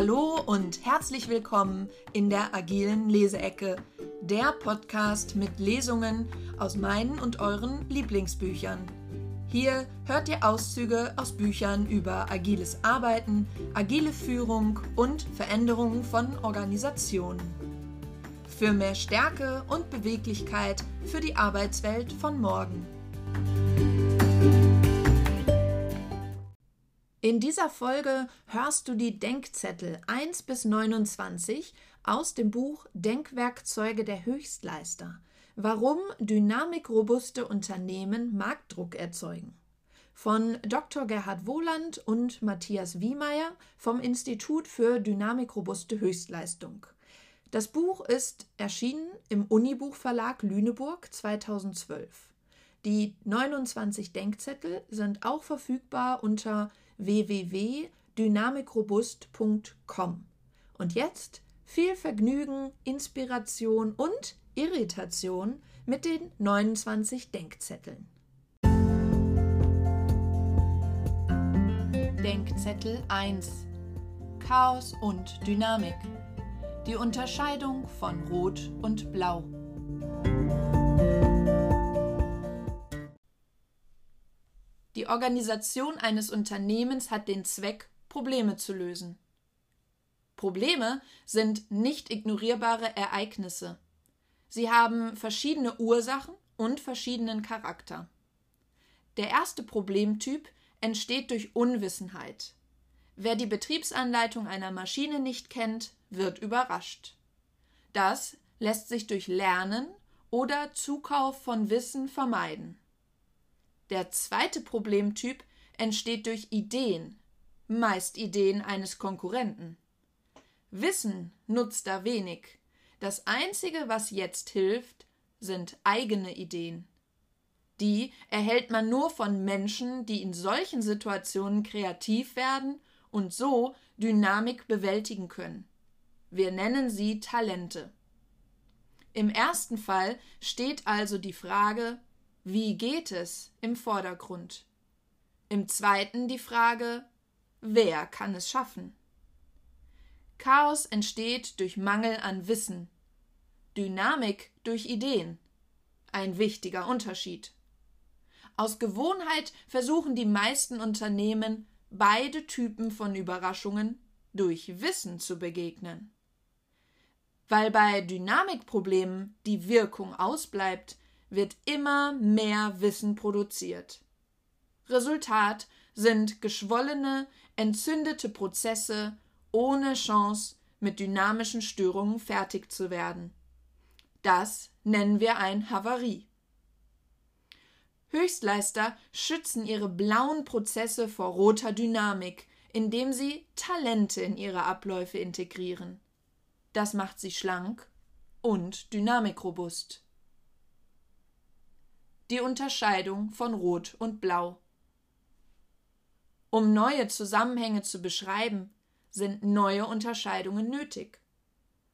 Hallo und herzlich willkommen in der agilen Leseecke, der Podcast mit Lesungen aus meinen und euren Lieblingsbüchern. Hier hört ihr Auszüge aus Büchern über agiles Arbeiten, agile Führung und Veränderungen von Organisationen. Für mehr Stärke und Beweglichkeit für die Arbeitswelt von morgen. In dieser Folge hörst du die Denkzettel 1 bis 29 aus dem Buch Denkwerkzeuge der Höchstleister. Warum dynamikrobuste Unternehmen Marktdruck erzeugen. Von Dr. Gerhard Wohland und Matthias Wiemeyer vom Institut für dynamikrobuste Höchstleistung. Das Buch ist erschienen im Unibuchverlag Lüneburg 2012. Die 29 Denkzettel sind auch verfügbar unter www.dynamikrobust.com. Und jetzt viel Vergnügen, Inspiration und Irritation mit den 29 Denkzetteln. Denkzettel 1 Chaos und Dynamik. Die Unterscheidung von Rot und Blau. Organisation eines Unternehmens hat den Zweck, Probleme zu lösen. Probleme sind nicht ignorierbare Ereignisse. Sie haben verschiedene Ursachen und verschiedenen Charakter. Der erste Problemtyp entsteht durch Unwissenheit. Wer die Betriebsanleitung einer Maschine nicht kennt, wird überrascht. Das lässt sich durch Lernen oder Zukauf von Wissen vermeiden. Der zweite Problemtyp entsteht durch Ideen, meist Ideen eines Konkurrenten. Wissen nutzt da wenig. Das Einzige, was jetzt hilft, sind eigene Ideen. Die erhält man nur von Menschen, die in solchen Situationen kreativ werden und so Dynamik bewältigen können. Wir nennen sie Talente. Im ersten Fall steht also die Frage, wie geht es im Vordergrund? Im zweiten die Frage, wer kann es schaffen? Chaos entsteht durch Mangel an Wissen, Dynamik durch Ideen. Ein wichtiger Unterschied. Aus Gewohnheit versuchen die meisten Unternehmen, beide Typen von Überraschungen durch Wissen zu begegnen. Weil bei Dynamikproblemen die Wirkung ausbleibt, wird immer mehr Wissen produziert. Resultat sind geschwollene, entzündete Prozesse ohne Chance, mit dynamischen Störungen fertig zu werden. Das nennen wir ein Havarie. Höchstleister schützen ihre blauen Prozesse vor roter Dynamik, indem sie Talente in ihre Abläufe integrieren. Das macht sie schlank und dynamikrobust die Unterscheidung von Rot und Blau. Um neue Zusammenhänge zu beschreiben, sind neue Unterscheidungen nötig.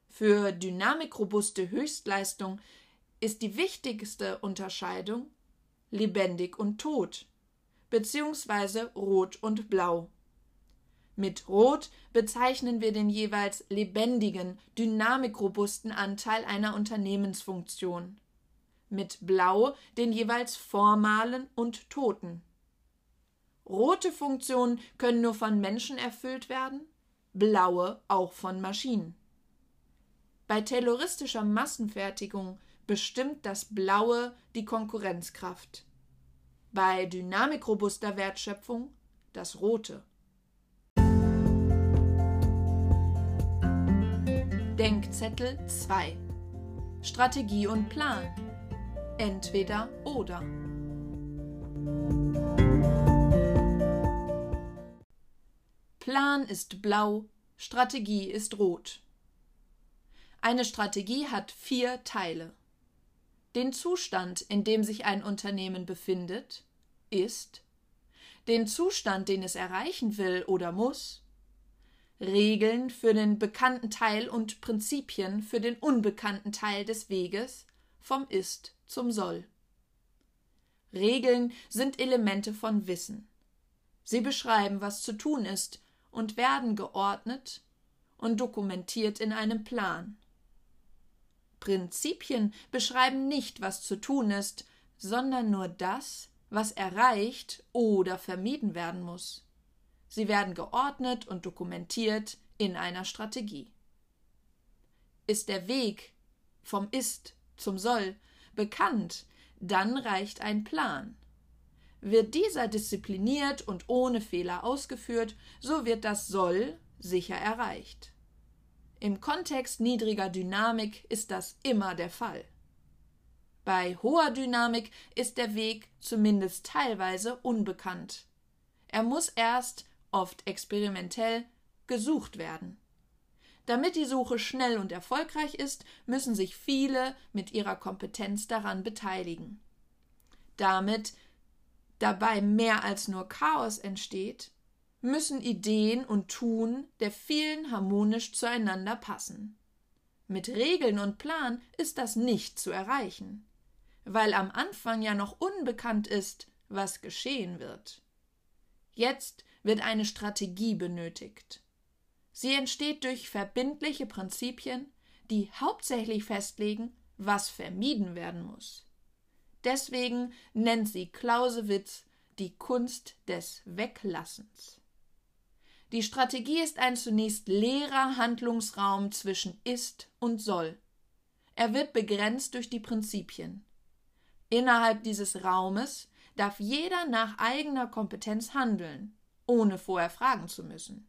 Für dynamikrobuste Höchstleistung ist die wichtigste Unterscheidung lebendig und tot, beziehungsweise rot und blau. Mit Rot bezeichnen wir den jeweils lebendigen, dynamikrobusten Anteil einer Unternehmensfunktion mit Blau den jeweils formalen und toten. Rote Funktionen können nur von Menschen erfüllt werden, blaue auch von Maschinen. Bei terroristischer Massenfertigung bestimmt das Blaue die Konkurrenzkraft. Bei dynamikrobuster Wertschöpfung das Rote. Denkzettel 2 Strategie und Plan Entweder oder. Plan ist blau, Strategie ist rot. Eine Strategie hat vier Teile. Den Zustand, in dem sich ein Unternehmen befindet, ist, den Zustand, den es erreichen will oder muss, Regeln für den bekannten Teil und Prinzipien für den unbekannten Teil des Weges vom Ist zum Soll. Regeln sind Elemente von Wissen. Sie beschreiben, was zu tun ist und werden geordnet, und dokumentiert in einem Plan. Prinzipien beschreiben nicht, was zu tun ist, sondern nur das, was erreicht oder vermieden werden muss. Sie werden geordnet und dokumentiert in einer Strategie. Ist der Weg vom Ist zum Soll bekannt, dann reicht ein Plan. Wird dieser diszipliniert und ohne Fehler ausgeführt, so wird das Soll sicher erreicht. Im Kontext niedriger Dynamik ist das immer der Fall. Bei hoher Dynamik ist der Weg zumindest teilweise unbekannt. Er muss erst, oft experimentell, gesucht werden. Damit die Suche schnell und erfolgreich ist, müssen sich viele mit ihrer Kompetenz daran beteiligen. Damit dabei mehr als nur Chaos entsteht, müssen Ideen und Tun der vielen harmonisch zueinander passen. Mit Regeln und Plan ist das nicht zu erreichen, weil am Anfang ja noch unbekannt ist, was geschehen wird. Jetzt wird eine Strategie benötigt. Sie entsteht durch verbindliche Prinzipien, die hauptsächlich festlegen, was vermieden werden muss. Deswegen nennt sie Clausewitz die Kunst des Weglassens. Die Strategie ist ein zunächst leerer Handlungsraum zwischen ist und soll. Er wird begrenzt durch die Prinzipien. Innerhalb dieses Raumes darf jeder nach eigener Kompetenz handeln, ohne vorher fragen zu müssen.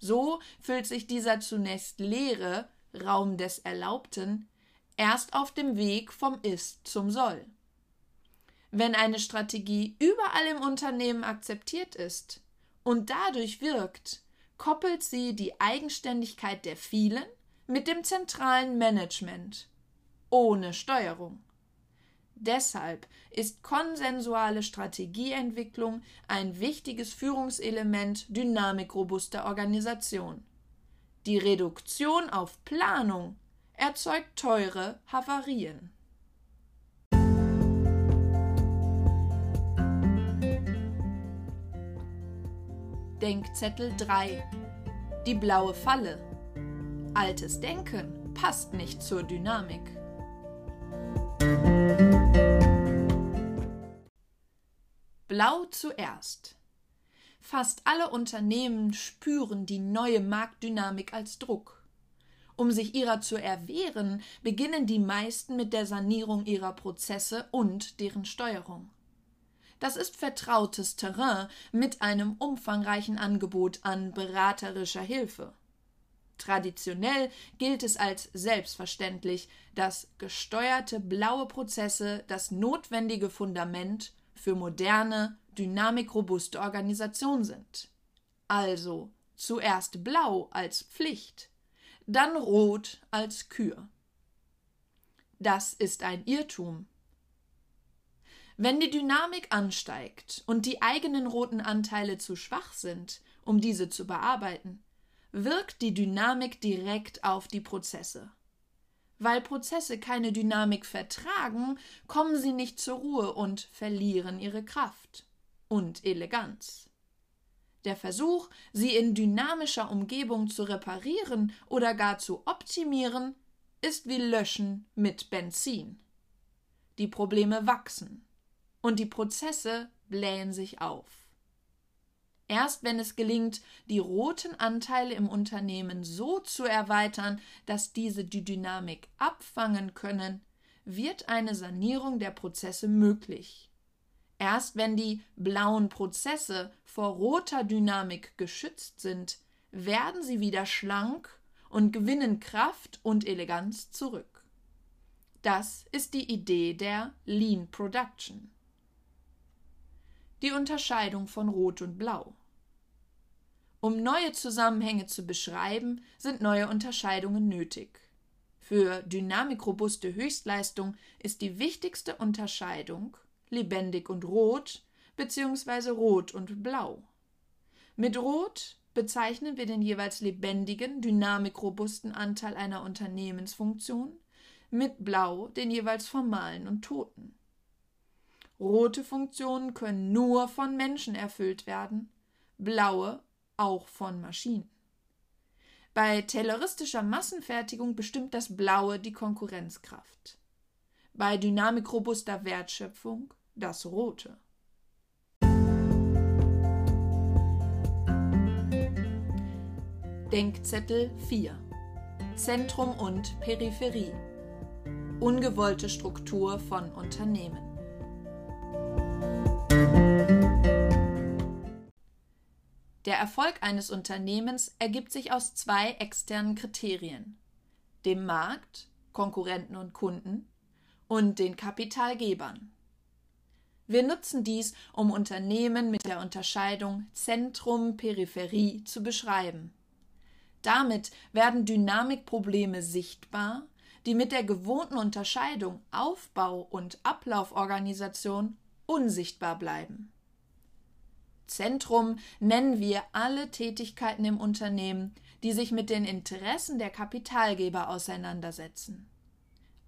So füllt sich dieser zunächst leere Raum des Erlaubten erst auf dem Weg vom Ist zum Soll. Wenn eine Strategie überall im Unternehmen akzeptiert ist, und dadurch wirkt, koppelt sie die Eigenständigkeit der vielen mit dem zentralen Management ohne Steuerung. Deshalb ist konsensuale Strategieentwicklung ein wichtiges Führungselement dynamikrobuster Organisation. Die Reduktion auf Planung erzeugt teure Havarien. Denkzettel 3 Die blaue Falle Altes Denken passt nicht zur Dynamik. Blau zuerst. Fast alle Unternehmen spüren die neue Marktdynamik als Druck. Um sich ihrer zu erwehren, beginnen die meisten mit der Sanierung ihrer Prozesse und deren Steuerung. Das ist vertrautes Terrain mit einem umfangreichen Angebot an beraterischer Hilfe. Traditionell gilt es als selbstverständlich, dass gesteuerte blaue Prozesse das notwendige Fundament für moderne, dynamikrobuste Organisation sind. Also zuerst blau als Pflicht, dann rot als Kür. Das ist ein Irrtum. Wenn die Dynamik ansteigt und die eigenen roten Anteile zu schwach sind, um diese zu bearbeiten, wirkt die Dynamik direkt auf die Prozesse. Weil Prozesse keine Dynamik vertragen, kommen sie nicht zur Ruhe und verlieren ihre Kraft und Eleganz. Der Versuch, sie in dynamischer Umgebung zu reparieren oder gar zu optimieren, ist wie Löschen mit Benzin. Die Probleme wachsen und die Prozesse blähen sich auf. Erst wenn es gelingt, die roten Anteile im Unternehmen so zu erweitern, dass diese die Dynamik abfangen können, wird eine Sanierung der Prozesse möglich. Erst wenn die blauen Prozesse vor roter Dynamik geschützt sind, werden sie wieder schlank und gewinnen Kraft und Eleganz zurück. Das ist die Idee der Lean Production die Unterscheidung von Rot und Blau. Um neue Zusammenhänge zu beschreiben, sind neue Unterscheidungen nötig. Für dynamikrobuste Höchstleistung ist die wichtigste Unterscheidung lebendig und rot bzw. rot und blau. Mit rot bezeichnen wir den jeweils lebendigen, dynamikrobusten Anteil einer Unternehmensfunktion, mit blau den jeweils formalen und toten. Rote Funktionen können nur von Menschen erfüllt werden, blaue auch von Maschinen. Bei tayloristischer Massenfertigung bestimmt das Blaue die Konkurrenzkraft. Bei dynamikrobuster Wertschöpfung das Rote. Denkzettel 4 Zentrum und Peripherie Ungewollte Struktur von Unternehmen Der Erfolg eines Unternehmens ergibt sich aus zwei externen Kriterien dem Markt, Konkurrenten und Kunden und den Kapitalgebern. Wir nutzen dies, um Unternehmen mit der Unterscheidung Zentrum Peripherie zu beschreiben. Damit werden Dynamikprobleme sichtbar, die mit der gewohnten Unterscheidung Aufbau und Ablauforganisation unsichtbar bleiben. Zentrum nennen wir alle Tätigkeiten im Unternehmen, die sich mit den Interessen der Kapitalgeber auseinandersetzen.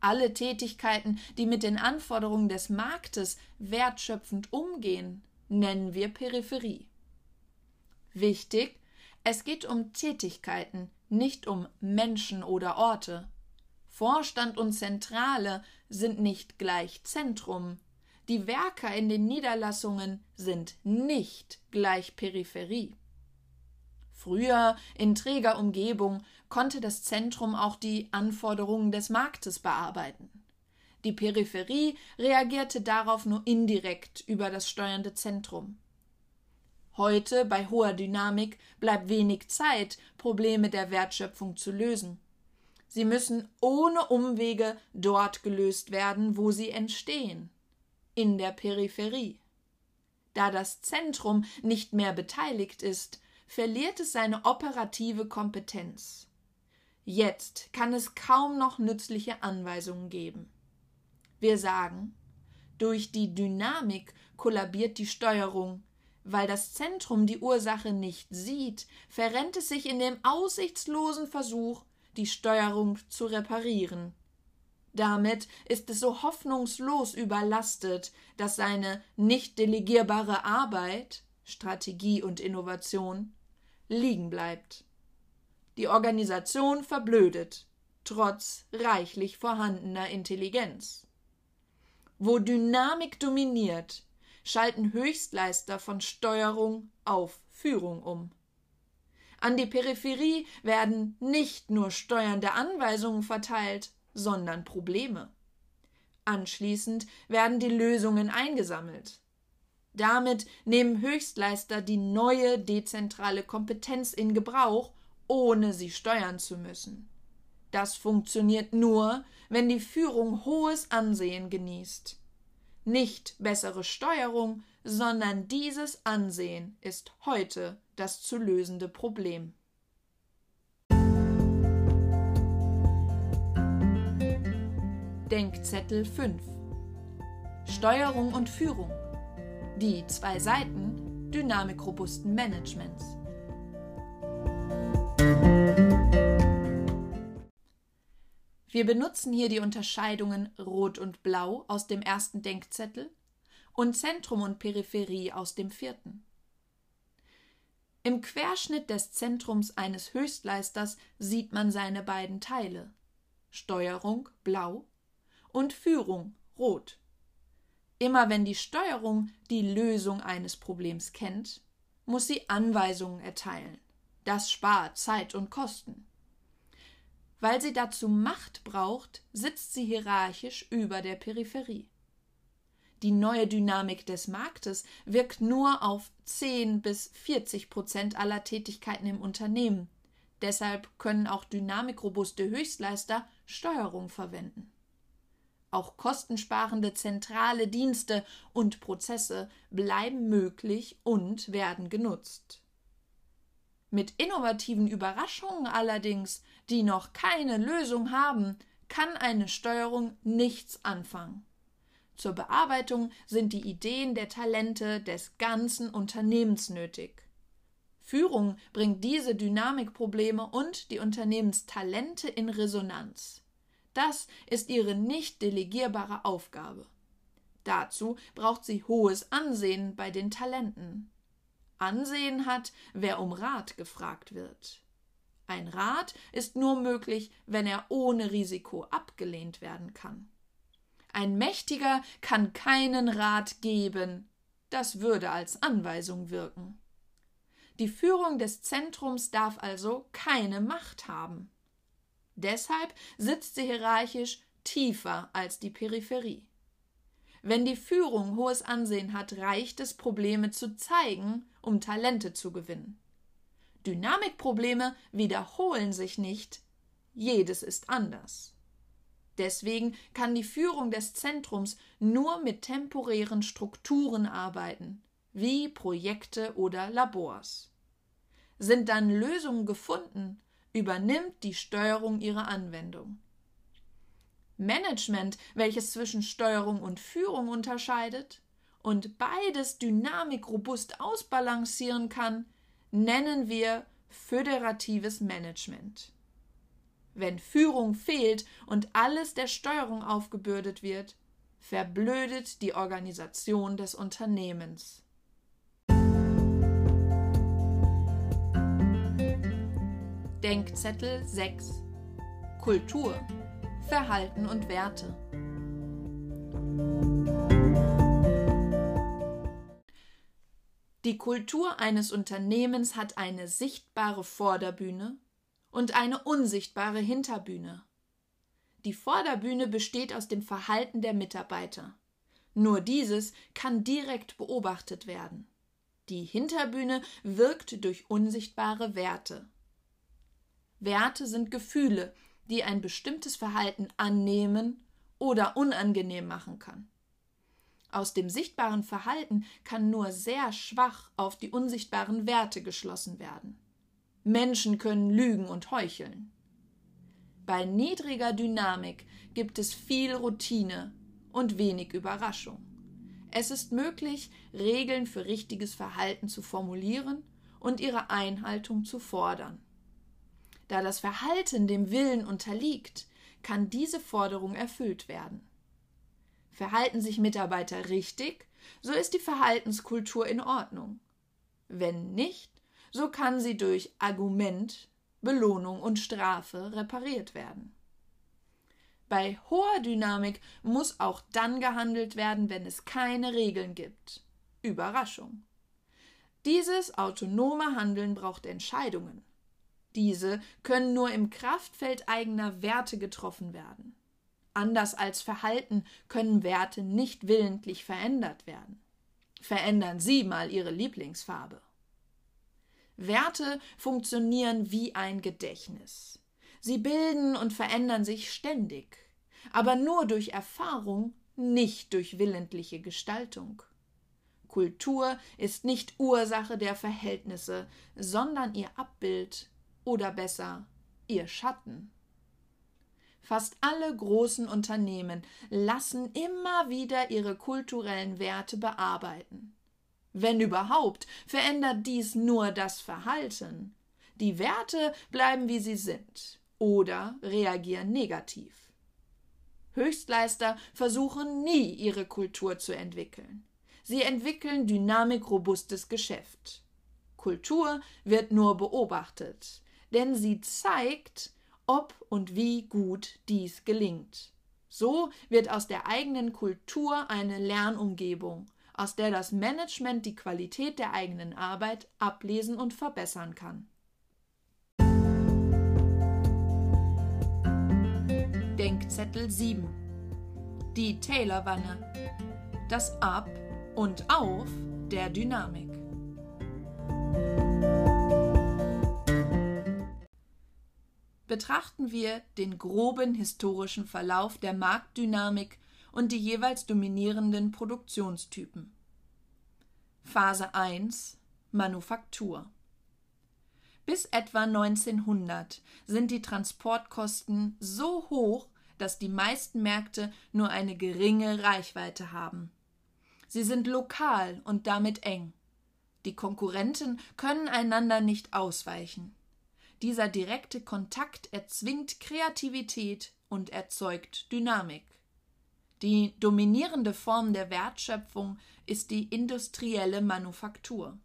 Alle Tätigkeiten, die mit den Anforderungen des Marktes wertschöpfend umgehen, nennen wir Peripherie. Wichtig es geht um Tätigkeiten, nicht um Menschen oder Orte. Vorstand und Zentrale sind nicht gleich Zentrum. Die Werker in den Niederlassungen sind nicht gleich Peripherie. Früher, in träger Umgebung, konnte das Zentrum auch die Anforderungen des Marktes bearbeiten. Die Peripherie reagierte darauf nur indirekt über das steuernde Zentrum. Heute, bei hoher Dynamik, bleibt wenig Zeit, Probleme der Wertschöpfung zu lösen. Sie müssen ohne Umwege dort gelöst werden, wo sie entstehen, in der Peripherie. Da das Zentrum nicht mehr beteiligt ist, verliert es seine operative Kompetenz. Jetzt kann es kaum noch nützliche Anweisungen geben. Wir sagen, durch die Dynamik kollabiert die Steuerung, weil das Zentrum die Ursache nicht sieht, verrennt es sich in dem aussichtslosen Versuch, die Steuerung zu reparieren. Damit ist es so hoffnungslos überlastet, dass seine nicht delegierbare Arbeit Strategie und Innovation liegen bleibt. Die Organisation verblödet, trotz reichlich vorhandener Intelligenz. Wo Dynamik dominiert, schalten Höchstleister von Steuerung auf Führung um. An die Peripherie werden nicht nur steuernde Anweisungen verteilt, sondern Probleme. Anschließend werden die Lösungen eingesammelt. Damit nehmen Höchstleister die neue dezentrale Kompetenz in Gebrauch, ohne sie steuern zu müssen. Das funktioniert nur, wenn die Führung hohes Ansehen genießt. Nicht bessere Steuerung, sondern dieses Ansehen ist heute das zu lösende Problem. Denkzettel 5 Steuerung und Führung. Die zwei Seiten dynamikrobusten Managements. Wir benutzen hier die Unterscheidungen Rot und Blau aus dem ersten Denkzettel und Zentrum und Peripherie aus dem vierten. Im Querschnitt des Zentrums eines Höchstleisters sieht man seine beiden Teile. Steuerung blau und Führung rot. Immer wenn die Steuerung die Lösung eines Problems kennt, muss sie Anweisungen erteilen. Das spart Zeit und Kosten. Weil sie dazu Macht braucht, sitzt sie hierarchisch über der Peripherie. Die neue Dynamik des Marktes wirkt nur auf 10 bis 40 Prozent aller Tätigkeiten im Unternehmen. Deshalb können auch dynamikrobuste Höchstleister Steuerung verwenden. Auch kostensparende zentrale Dienste und Prozesse bleiben möglich und werden genutzt. Mit innovativen Überraschungen allerdings, die noch keine Lösung haben, kann eine Steuerung nichts anfangen. Zur Bearbeitung sind die Ideen der Talente des ganzen Unternehmens nötig. Führung bringt diese Dynamikprobleme und die Unternehmenstalente in Resonanz. Das ist ihre nicht delegierbare Aufgabe. Dazu braucht sie hohes Ansehen bei den Talenten. Ansehen hat, wer um Rat gefragt wird. Ein Rat ist nur möglich, wenn er ohne Risiko abgelehnt werden kann. Ein Mächtiger kann keinen Rat geben, das würde als Anweisung wirken. Die Führung des Zentrums darf also keine Macht haben. Deshalb sitzt sie hierarchisch tiefer als die Peripherie. Wenn die Führung hohes Ansehen hat, reicht es, Probleme zu zeigen, um Talente zu gewinnen. Dynamikprobleme wiederholen sich nicht, jedes ist anders. Deswegen kann die Führung des Zentrums nur mit temporären Strukturen arbeiten, wie Projekte oder Labors. Sind dann Lösungen gefunden, übernimmt die Steuerung ihre Anwendung. Management, welches zwischen Steuerung und Führung unterscheidet und beides dynamikrobust ausbalancieren kann, nennen wir föderatives Management. Wenn Führung fehlt und alles der Steuerung aufgebürdet wird, verblödet die Organisation des Unternehmens. Denkzettel 6 Kultur, Verhalten und Werte. Die Kultur eines Unternehmens hat eine sichtbare Vorderbühne und eine unsichtbare Hinterbühne. Die Vorderbühne besteht aus dem Verhalten der Mitarbeiter. Nur dieses kann direkt beobachtet werden. Die Hinterbühne wirkt durch unsichtbare Werte. Werte sind Gefühle, die ein bestimmtes Verhalten annehmen oder unangenehm machen kann. Aus dem sichtbaren Verhalten kann nur sehr schwach auf die unsichtbaren Werte geschlossen werden. Menschen können lügen und heucheln. Bei niedriger Dynamik gibt es viel Routine und wenig Überraschung. Es ist möglich, Regeln für richtiges Verhalten zu formulieren und ihre Einhaltung zu fordern. Da das Verhalten dem Willen unterliegt, kann diese Forderung erfüllt werden. Verhalten sich Mitarbeiter richtig, so ist die Verhaltenskultur in Ordnung. Wenn nicht, so kann sie durch Argument, Belohnung und Strafe repariert werden. Bei hoher Dynamik muss auch dann gehandelt werden, wenn es keine Regeln gibt. Überraschung. Dieses autonome Handeln braucht Entscheidungen. Diese können nur im Kraftfeld eigener Werte getroffen werden. Anders als Verhalten können Werte nicht willentlich verändert werden. Verändern Sie mal Ihre Lieblingsfarbe. Werte funktionieren wie ein Gedächtnis. Sie bilden und verändern sich ständig, aber nur durch Erfahrung, nicht durch willentliche Gestaltung. Kultur ist nicht Ursache der Verhältnisse, sondern ihr Abbild oder besser ihr Schatten. Fast alle großen Unternehmen lassen immer wieder ihre kulturellen Werte bearbeiten. Wenn überhaupt, verändert dies nur das Verhalten. Die Werte bleiben wie sie sind oder reagieren negativ. Höchstleister versuchen nie, ihre Kultur zu entwickeln. Sie entwickeln dynamikrobustes Geschäft. Kultur wird nur beobachtet, denn sie zeigt, ob und wie gut dies gelingt. So wird aus der eigenen Kultur eine Lernumgebung, aus der das Management die Qualität der eigenen Arbeit ablesen und verbessern kann. Denkzettel 7 Die Taylorwanne Das Ab und Auf der Dynamik Betrachten wir den groben historischen Verlauf der Marktdynamik und die jeweils dominierenden Produktionstypen. Phase 1 Manufaktur Bis etwa 1900 sind die Transportkosten so hoch, dass die meisten Märkte nur eine geringe Reichweite haben. Sie sind lokal und damit eng. Die Konkurrenten können einander nicht ausweichen. Dieser direkte Kontakt erzwingt Kreativität und erzeugt Dynamik. Die dominierende Form der Wertschöpfung ist die industrielle Manufaktur.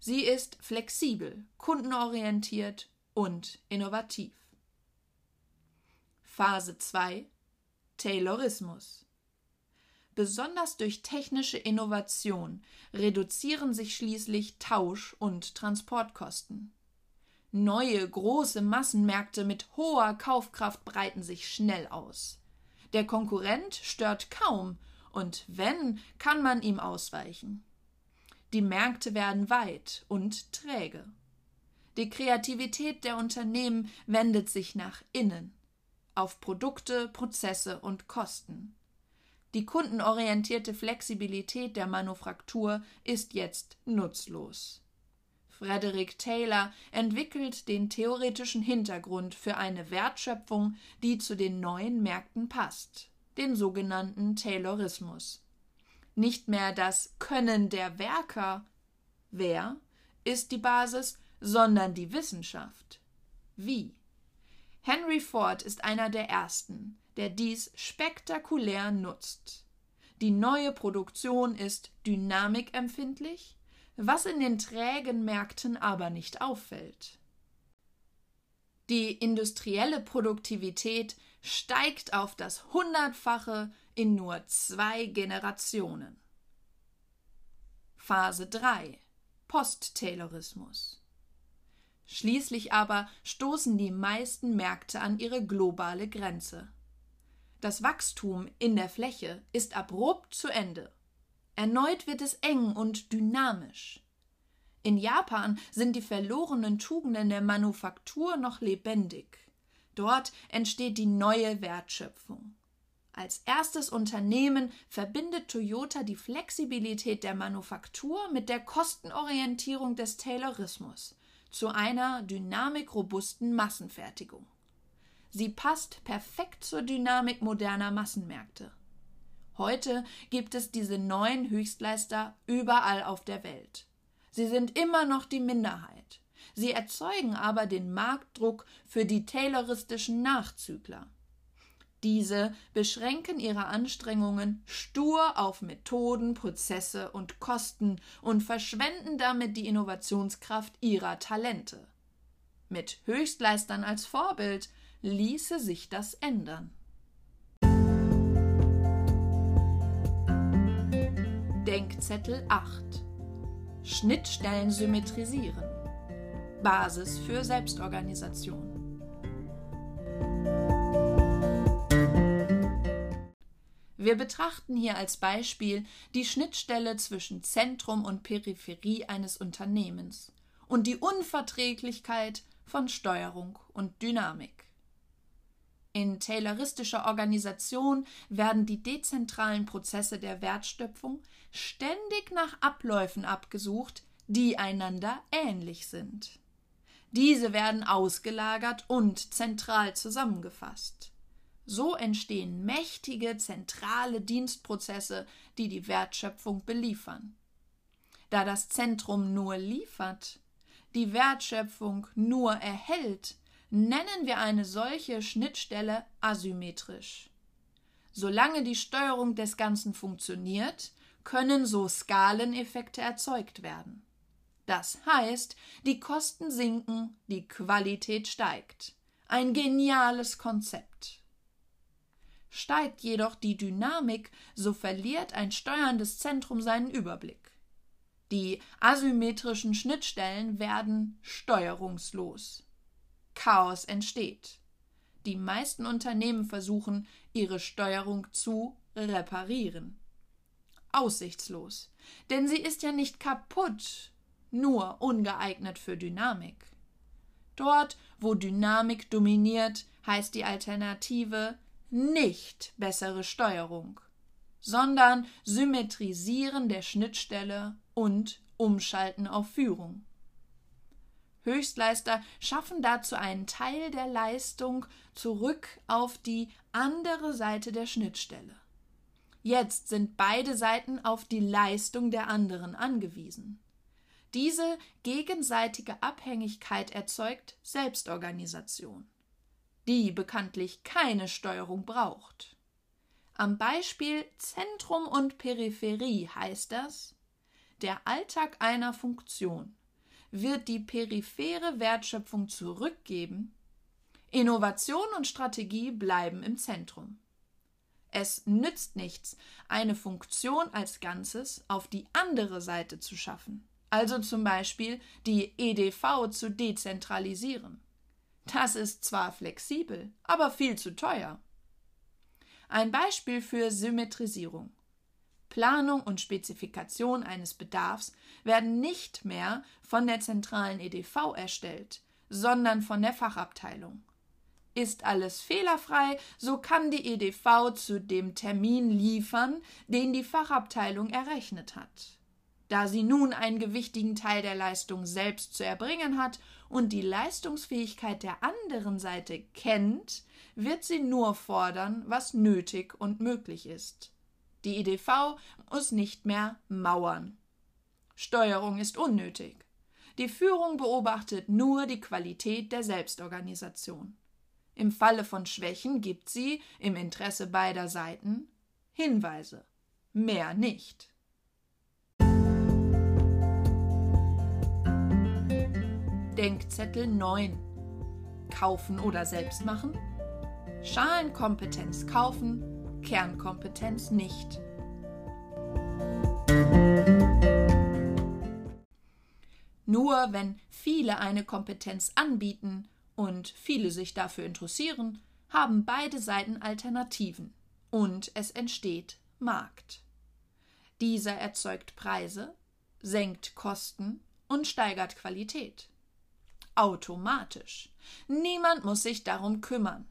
Sie ist flexibel, kundenorientiert und innovativ. Phase 2 Taylorismus Besonders durch technische Innovation reduzieren sich schließlich Tausch- und Transportkosten. Neue große Massenmärkte mit hoher Kaufkraft breiten sich schnell aus. Der Konkurrent stört kaum, und wenn, kann man ihm ausweichen. Die Märkte werden weit und träge. Die Kreativität der Unternehmen wendet sich nach innen, auf Produkte, Prozesse und Kosten. Die kundenorientierte Flexibilität der Manufaktur ist jetzt nutzlos. Frederick Taylor entwickelt den theoretischen Hintergrund für eine Wertschöpfung, die zu den neuen Märkten passt, den sogenannten Taylorismus. Nicht mehr das Können der Werker, wer ist die Basis, sondern die Wissenschaft. Wie? Henry Ford ist einer der ersten, der dies spektakulär nutzt. Die neue Produktion ist dynamikempfindlich, was in den trägen Märkten aber nicht auffällt. Die industrielle Produktivität steigt auf das Hundertfache in nur zwei Generationen. Phase 3 Post-Taylorismus Schließlich aber stoßen die meisten Märkte an ihre globale Grenze. Das Wachstum in der Fläche ist abrupt zu Ende. Erneut wird es eng und dynamisch. In Japan sind die verlorenen Tugenden der Manufaktur noch lebendig. Dort entsteht die neue Wertschöpfung. Als erstes Unternehmen verbindet Toyota die Flexibilität der Manufaktur mit der Kostenorientierung des Taylorismus zu einer dynamikrobusten Massenfertigung. Sie passt perfekt zur Dynamik moderner Massenmärkte. Heute gibt es diese neuen Höchstleister überall auf der Welt. Sie sind immer noch die Minderheit. Sie erzeugen aber den Marktdruck für die tayloristischen Nachzügler. Diese beschränken ihre Anstrengungen stur auf Methoden, Prozesse und Kosten und verschwenden damit die Innovationskraft ihrer Talente. Mit Höchstleistern als Vorbild ließe sich das ändern. Denkzettel 8 Schnittstellen symmetrisieren. Basis für Selbstorganisation. Wir betrachten hier als Beispiel die Schnittstelle zwischen Zentrum und Peripherie eines Unternehmens und die Unverträglichkeit von Steuerung und Dynamik. In tayloristischer Organisation werden die dezentralen Prozesse der Wertstöpfung ständig nach Abläufen abgesucht, die einander ähnlich sind. Diese werden ausgelagert und zentral zusammengefasst. So entstehen mächtige zentrale Dienstprozesse, die die Wertschöpfung beliefern. Da das Zentrum nur liefert, die Wertschöpfung nur erhält, nennen wir eine solche Schnittstelle asymmetrisch. Solange die Steuerung des Ganzen funktioniert, können so Skaleneffekte erzeugt werden. Das heißt, die Kosten sinken, die Qualität steigt. Ein geniales Konzept. Steigt jedoch die Dynamik, so verliert ein steuerndes Zentrum seinen Überblick. Die asymmetrischen Schnittstellen werden steuerungslos. Chaos entsteht. Die meisten Unternehmen versuchen, ihre Steuerung zu reparieren. Aussichtslos, denn sie ist ja nicht kaputt, nur ungeeignet für Dynamik. Dort, wo Dynamik dominiert, heißt die Alternative nicht bessere Steuerung, sondern Symmetrisieren der Schnittstelle und Umschalten auf Führung. Höchstleister schaffen dazu einen Teil der Leistung zurück auf die andere Seite der Schnittstelle. Jetzt sind beide Seiten auf die Leistung der anderen angewiesen. Diese gegenseitige Abhängigkeit erzeugt Selbstorganisation, die bekanntlich keine Steuerung braucht. Am Beispiel Zentrum und Peripherie heißt das, der Alltag einer Funktion wird die periphere Wertschöpfung zurückgeben, Innovation und Strategie bleiben im Zentrum. Es nützt nichts, eine Funktion als Ganzes auf die andere Seite zu schaffen, also zum Beispiel die EDV zu dezentralisieren. Das ist zwar flexibel, aber viel zu teuer. Ein Beispiel für Symmetrisierung. Planung und Spezifikation eines Bedarfs werden nicht mehr von der zentralen EDV erstellt, sondern von der Fachabteilung. Ist alles fehlerfrei, so kann die EDV zu dem Termin liefern, den die Fachabteilung errechnet hat. Da sie nun einen gewichtigen Teil der Leistung selbst zu erbringen hat und die Leistungsfähigkeit der anderen Seite kennt, wird sie nur fordern, was nötig und möglich ist. Die EDV muss nicht mehr mauern. Steuerung ist unnötig. Die Führung beobachtet nur die Qualität der Selbstorganisation. Im Falle von Schwächen gibt sie, im Interesse beider Seiten, Hinweise, mehr nicht. Denkzettel 9 Kaufen oder selbst machen? Schalenkompetenz kaufen, Kernkompetenz nicht. Nur wenn viele eine Kompetenz anbieten und viele sich dafür interessieren, haben beide Seiten Alternativen und es entsteht Markt. Dieser erzeugt Preise, senkt Kosten und steigert Qualität. Automatisch. Niemand muss sich darum kümmern.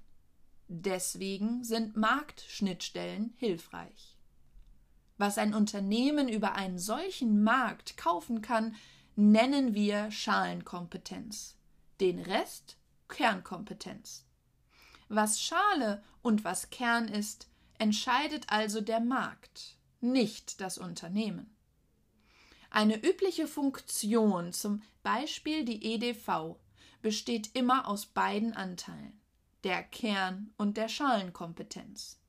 Deswegen sind Marktschnittstellen hilfreich. Was ein Unternehmen über einen solchen Markt kaufen kann, nennen wir Schalenkompetenz. Den Rest Kernkompetenz. Was Schale und was Kern ist, entscheidet also der Markt, nicht das Unternehmen. Eine übliche Funktion, zum Beispiel die EDV, besteht immer aus beiden Anteilen, der Kern- und der Schalenkompetenz.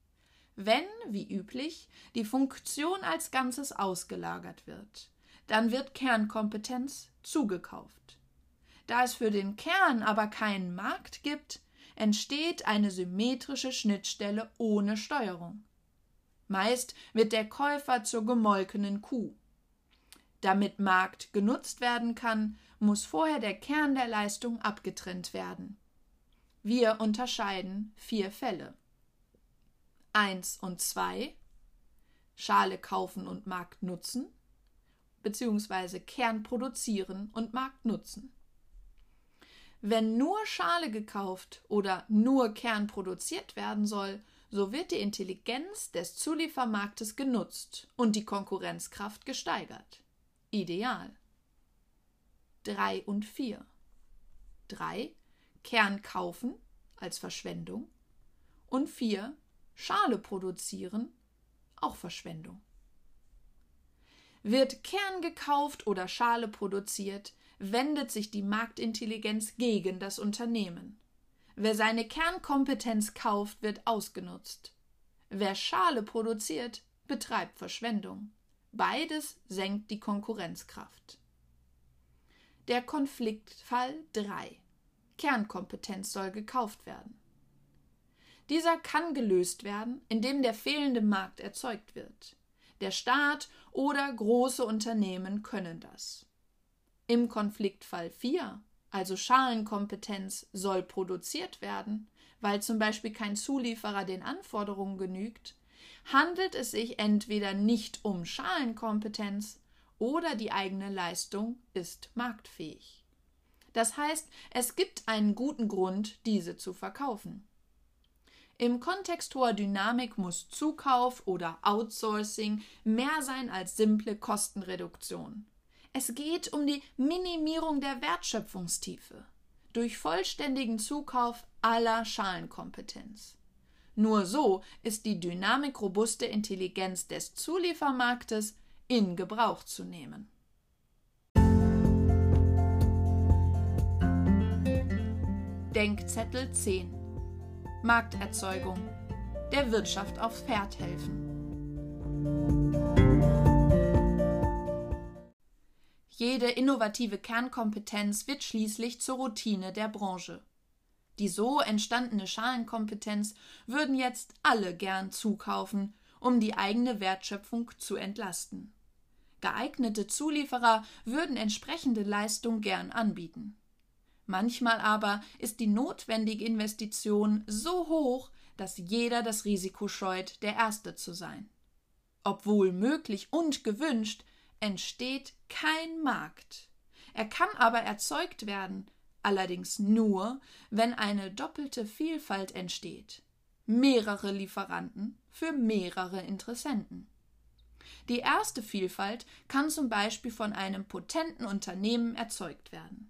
Wenn, wie üblich, die Funktion als Ganzes ausgelagert wird, dann wird Kernkompetenz zugekauft. Da es für den Kern aber keinen Markt gibt, entsteht eine symmetrische Schnittstelle ohne Steuerung. Meist wird der Käufer zur gemolkenen Kuh. Damit Markt genutzt werden kann, muss vorher der Kern der Leistung abgetrennt werden. Wir unterscheiden vier Fälle. Eins und zwei Schale kaufen und Markt nutzen, beziehungsweise Kern produzieren und Markt nutzen. Wenn nur Schale gekauft oder nur Kern produziert werden soll, so wird die Intelligenz des Zuliefermarktes genutzt und die Konkurrenzkraft gesteigert. Ideal. 3 und 4. 3. Kern kaufen als Verschwendung und 4. Schale produzieren, auch Verschwendung. Wird Kern gekauft oder Schale produziert, wendet sich die Marktintelligenz gegen das Unternehmen. Wer seine Kernkompetenz kauft, wird ausgenutzt. Wer Schale produziert, betreibt Verschwendung. Beides senkt die Konkurrenzkraft. Der Konfliktfall 3. Kernkompetenz soll gekauft werden. Dieser kann gelöst werden, indem der fehlende Markt erzeugt wird. Der Staat oder große Unternehmen können das. Im Konfliktfall 4, also Schalenkompetenz, soll produziert werden, weil zum Beispiel kein Zulieferer den Anforderungen genügt, handelt es sich entweder nicht um Schalenkompetenz oder die eigene Leistung ist marktfähig. Das heißt, es gibt einen guten Grund, diese zu verkaufen. Im Kontext hoher Dynamik muss Zukauf oder Outsourcing mehr sein als simple Kostenreduktion. Es geht um die Minimierung der Wertschöpfungstiefe durch vollständigen Zukauf aller Schalenkompetenz. Nur so ist die dynamikrobuste Intelligenz des Zuliefermarktes in Gebrauch zu nehmen. Denkzettel 10 Markterzeugung der Wirtschaft aufs Pferd helfen. Jede innovative Kernkompetenz wird schließlich zur Routine der Branche. Die so entstandene Schalenkompetenz würden jetzt alle gern zukaufen, um die eigene Wertschöpfung zu entlasten. Geeignete Zulieferer würden entsprechende Leistung gern anbieten. Manchmal aber ist die notwendige Investition so hoch, dass jeder das Risiko scheut, der Erste zu sein. Obwohl möglich und gewünscht, entsteht kein Markt. Er kann aber erzeugt werden, allerdings nur, wenn eine doppelte Vielfalt entsteht. Mehrere Lieferanten für mehrere Interessenten. Die erste Vielfalt kann zum Beispiel von einem potenten Unternehmen erzeugt werden.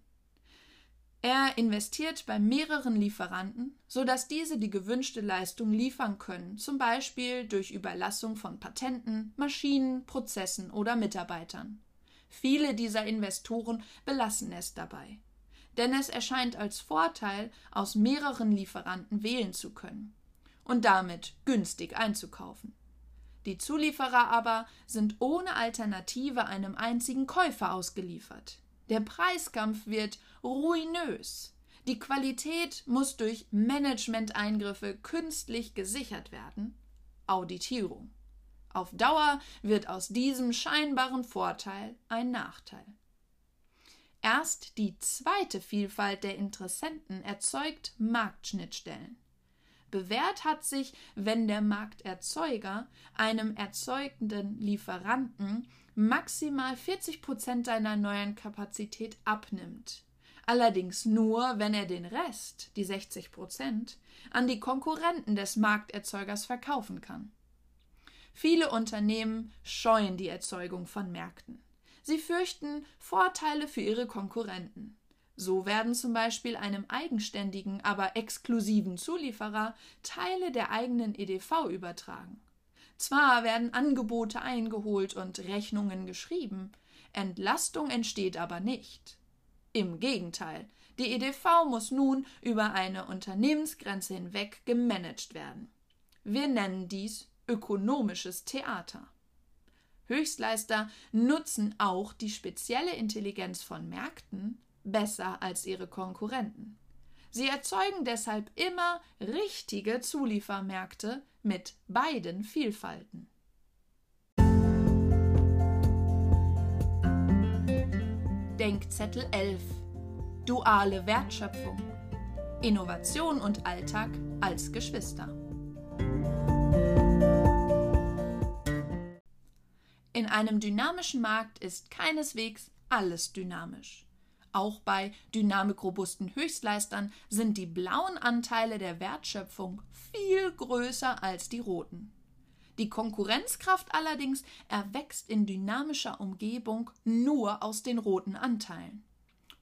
Er investiert bei mehreren Lieferanten, sodass diese die gewünschte Leistung liefern können, zum Beispiel durch Überlassung von Patenten, Maschinen, Prozessen oder Mitarbeitern. Viele dieser Investoren belassen es dabei. Denn es erscheint als Vorteil, aus mehreren Lieferanten wählen zu können und damit günstig einzukaufen. Die Zulieferer aber sind ohne Alternative einem einzigen Käufer ausgeliefert. Der Preiskampf wird ruinös. Die Qualität muss durch Managementeingriffe künstlich gesichert werden. Auditierung. Auf Dauer wird aus diesem scheinbaren Vorteil ein Nachteil. Erst die zweite Vielfalt der Interessenten erzeugt Marktschnittstellen. Bewährt hat sich, wenn der Markterzeuger einem erzeugenden Lieferanten maximal 40 Prozent seiner neuen Kapazität abnimmt. Allerdings nur, wenn er den Rest, die 60 Prozent, an die Konkurrenten des Markterzeugers verkaufen kann. Viele Unternehmen scheuen die Erzeugung von Märkten. Sie fürchten Vorteile für ihre Konkurrenten. So werden zum Beispiel einem eigenständigen, aber exklusiven Zulieferer Teile der eigenen EDV übertragen. Zwar werden Angebote eingeholt und Rechnungen geschrieben, Entlastung entsteht aber nicht. Im Gegenteil, die EDV muss nun über eine Unternehmensgrenze hinweg gemanagt werden. Wir nennen dies ökonomisches Theater. Höchstleister nutzen auch die spezielle Intelligenz von Märkten besser als ihre Konkurrenten. Sie erzeugen deshalb immer richtige Zuliefermärkte mit beiden Vielfalten. Denkzettel 11 Duale Wertschöpfung Innovation und Alltag als Geschwister. In einem dynamischen Markt ist keineswegs alles dynamisch. Auch bei dynamikrobusten Höchstleistern sind die blauen Anteile der Wertschöpfung viel größer als die roten. Die Konkurrenzkraft allerdings erwächst in dynamischer Umgebung nur aus den roten Anteilen.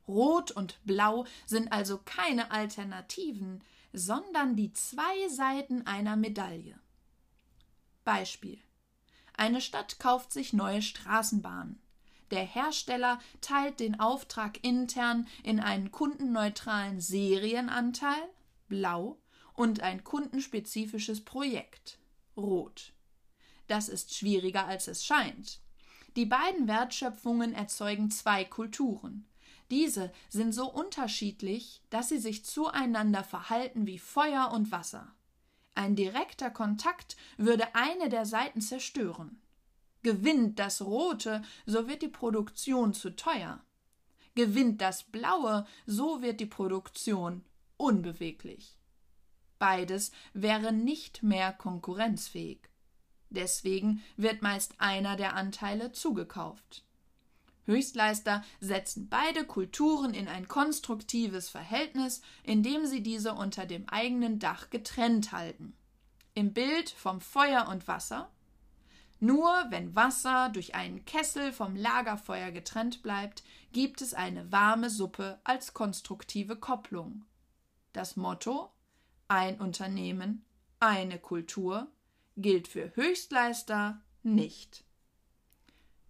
Rot und Blau sind also keine Alternativen, sondern die zwei Seiten einer Medaille. Beispiel Eine Stadt kauft sich neue Straßenbahnen. Der Hersteller teilt den Auftrag intern in einen kundenneutralen Serienanteil blau und ein kundenspezifisches Projekt rot. Das ist schwieriger als es scheint. Die beiden Wertschöpfungen erzeugen zwei Kulturen. Diese sind so unterschiedlich, dass sie sich zueinander verhalten wie Feuer und Wasser. Ein direkter Kontakt würde eine der Seiten zerstören. Gewinnt das Rote, so wird die Produktion zu teuer. Gewinnt das Blaue, so wird die Produktion unbeweglich. Beides wäre nicht mehr konkurrenzfähig. Deswegen wird meist einer der Anteile zugekauft. Höchstleister setzen beide Kulturen in ein konstruktives Verhältnis, indem sie diese unter dem eigenen Dach getrennt halten. Im Bild vom Feuer und Wasser nur wenn Wasser durch einen Kessel vom Lagerfeuer getrennt bleibt, gibt es eine warme Suppe als konstruktive Kopplung. Das Motto ein Unternehmen, eine Kultur gilt für Höchstleister nicht.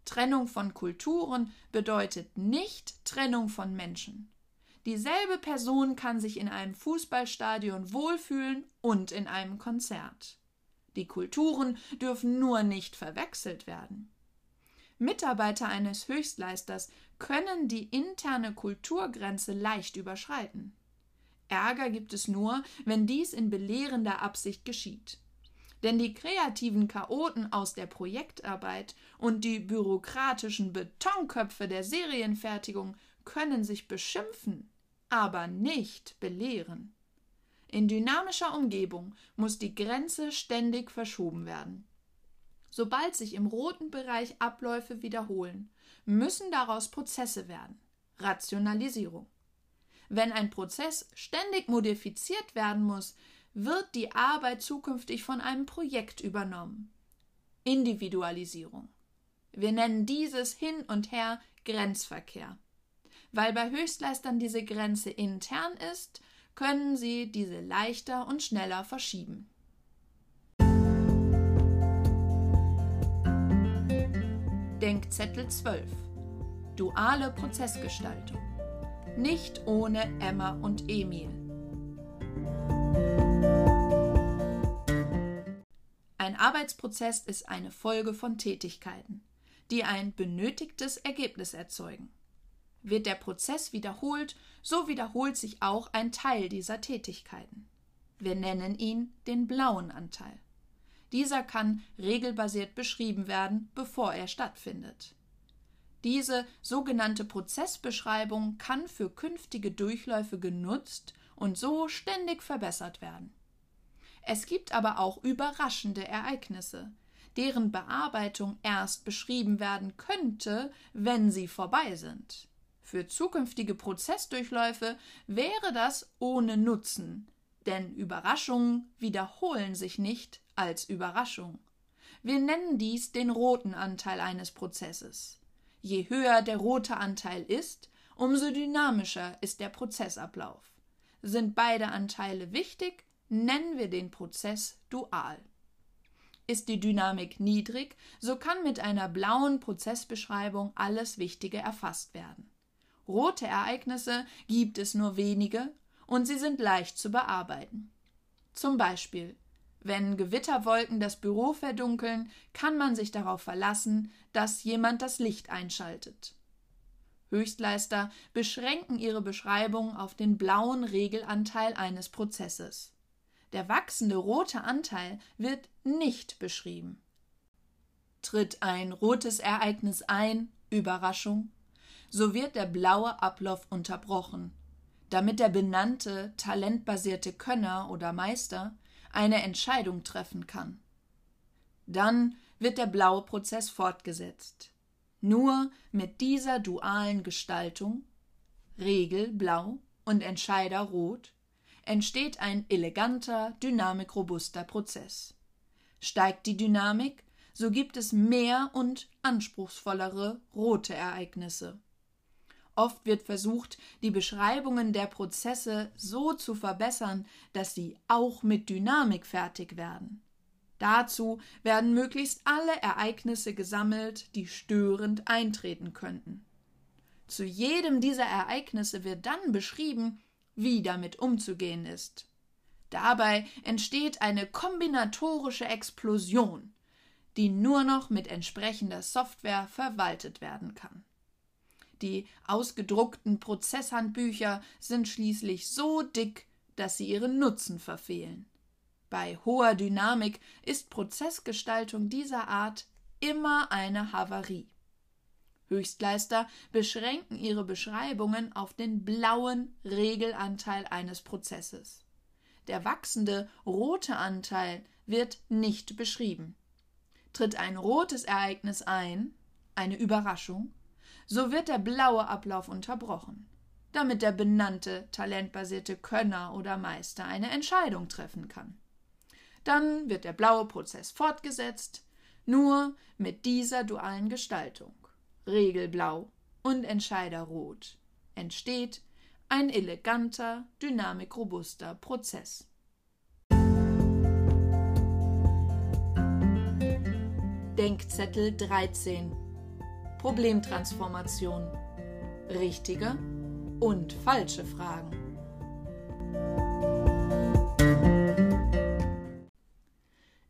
Trennung von Kulturen bedeutet nicht Trennung von Menschen. Dieselbe Person kann sich in einem Fußballstadion wohlfühlen und in einem Konzert. Die Kulturen dürfen nur nicht verwechselt werden. Mitarbeiter eines Höchstleisters können die interne Kulturgrenze leicht überschreiten. Ärger gibt es nur, wenn dies in belehrender Absicht geschieht. Denn die kreativen Chaoten aus der Projektarbeit und die bürokratischen Betonköpfe der Serienfertigung können sich beschimpfen, aber nicht belehren. In dynamischer Umgebung muss die Grenze ständig verschoben werden. Sobald sich im roten Bereich Abläufe wiederholen, müssen daraus Prozesse werden. Rationalisierung. Wenn ein Prozess ständig modifiziert werden muss, wird die Arbeit zukünftig von einem Projekt übernommen. Individualisierung. Wir nennen dieses hin und her Grenzverkehr. Weil bei Höchstleistern diese Grenze intern ist, können sie diese leichter und schneller verschieben. Denkzettel 12 Duale Prozessgestaltung Nicht ohne Emma und Emil Ein Arbeitsprozess ist eine Folge von Tätigkeiten, die ein benötigtes Ergebnis erzeugen. Wird der Prozess wiederholt, so wiederholt sich auch ein Teil dieser Tätigkeiten. Wir nennen ihn den blauen Anteil. Dieser kann regelbasiert beschrieben werden, bevor er stattfindet. Diese sogenannte Prozessbeschreibung kann für künftige Durchläufe genutzt und so ständig verbessert werden. Es gibt aber auch überraschende Ereignisse, deren Bearbeitung erst beschrieben werden könnte, wenn sie vorbei sind. Für zukünftige Prozessdurchläufe wäre das ohne Nutzen, denn Überraschungen wiederholen sich nicht als Überraschung. Wir nennen dies den roten Anteil eines Prozesses. Je höher der rote Anteil ist, umso dynamischer ist der Prozessablauf. Sind beide Anteile wichtig, nennen wir den Prozess dual. Ist die Dynamik niedrig, so kann mit einer blauen Prozessbeschreibung alles Wichtige erfasst werden. Rote Ereignisse gibt es nur wenige und sie sind leicht zu bearbeiten. Zum Beispiel wenn Gewitterwolken das Büro verdunkeln, kann man sich darauf verlassen, dass jemand das Licht einschaltet. Höchstleister beschränken ihre Beschreibung auf den blauen Regelanteil eines Prozesses. Der wachsende rote Anteil wird nicht beschrieben. Tritt ein rotes Ereignis ein, Überraschung, so wird der blaue Ablauf unterbrochen, damit der benannte talentbasierte Könner oder Meister eine Entscheidung treffen kann. Dann wird der blaue Prozess fortgesetzt. Nur mit dieser dualen Gestaltung Regel blau und Entscheider rot entsteht ein eleganter, dynamikrobuster Prozess. Steigt die Dynamik, so gibt es mehr und anspruchsvollere rote Ereignisse. Oft wird versucht, die Beschreibungen der Prozesse so zu verbessern, dass sie auch mit Dynamik fertig werden. Dazu werden möglichst alle Ereignisse gesammelt, die störend eintreten könnten. Zu jedem dieser Ereignisse wird dann beschrieben, wie damit umzugehen ist. Dabei entsteht eine kombinatorische Explosion, die nur noch mit entsprechender Software verwaltet werden kann. Die ausgedruckten Prozesshandbücher sind schließlich so dick, dass sie ihren Nutzen verfehlen. Bei hoher Dynamik ist Prozessgestaltung dieser Art immer eine Havarie. Höchstleister beschränken ihre Beschreibungen auf den blauen Regelanteil eines Prozesses. Der wachsende rote Anteil wird nicht beschrieben. Tritt ein rotes Ereignis ein, eine Überraschung, so wird der blaue Ablauf unterbrochen, damit der benannte talentbasierte Könner oder Meister eine Entscheidung treffen kann. Dann wird der blaue Prozess fortgesetzt, nur mit dieser dualen Gestaltung. Regelblau und Entscheider rot entsteht ein eleganter, dynamikrobuster Prozess. Denkzettel 13 Problemtransformation. Richtige und falsche Fragen.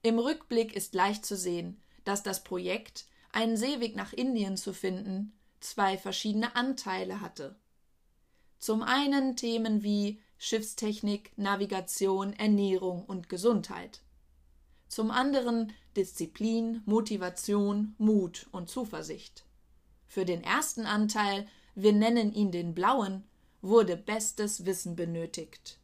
Im Rückblick ist leicht zu sehen, dass das Projekt einen Seeweg nach Indien zu finden, zwei verschiedene Anteile hatte. Zum einen Themen wie Schiffstechnik, Navigation, Ernährung und Gesundheit. Zum anderen Disziplin, Motivation, Mut und Zuversicht. Für den ersten Anteil, wir nennen ihn den blauen, wurde bestes Wissen benötigt.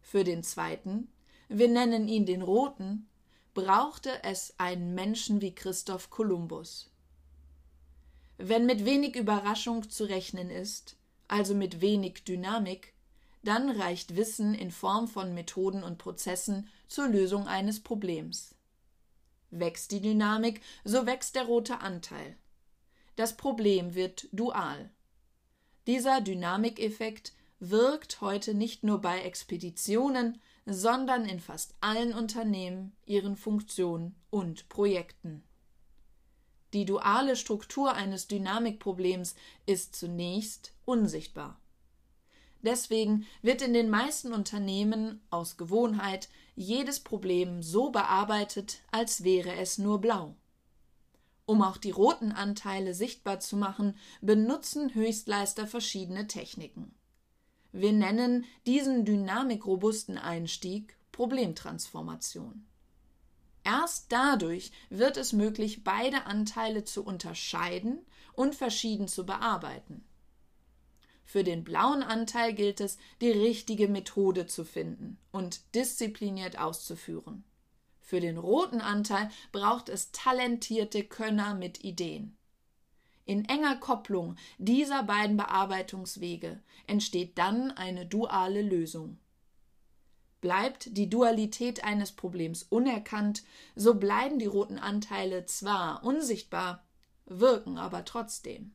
Für den zweiten, wir nennen ihn den roten, brauchte es einen Menschen wie Christoph Kolumbus. Wenn mit wenig Überraschung zu rechnen ist, also mit wenig Dynamik, dann reicht Wissen in Form von Methoden und Prozessen zur Lösung eines Problems. Wächst die Dynamik, so wächst der rote Anteil. Das Problem wird dual. Dieser Dynamikeffekt wirkt heute nicht nur bei Expeditionen, sondern in fast allen Unternehmen, ihren Funktionen und Projekten. Die duale Struktur eines Dynamikproblems ist zunächst unsichtbar. Deswegen wird in den meisten Unternehmen aus Gewohnheit jedes Problem so bearbeitet, als wäre es nur blau. Um auch die roten Anteile sichtbar zu machen, benutzen Höchstleister verschiedene Techniken. Wir nennen diesen dynamikrobusten Einstieg Problemtransformation. Erst dadurch wird es möglich, beide Anteile zu unterscheiden und verschieden zu bearbeiten. Für den blauen Anteil gilt es, die richtige Methode zu finden und diszipliniert auszuführen. Für den roten Anteil braucht es talentierte Könner mit Ideen. In enger Kopplung dieser beiden Bearbeitungswege entsteht dann eine duale Lösung. Bleibt die Dualität eines Problems unerkannt, so bleiben die roten Anteile zwar unsichtbar, wirken aber trotzdem.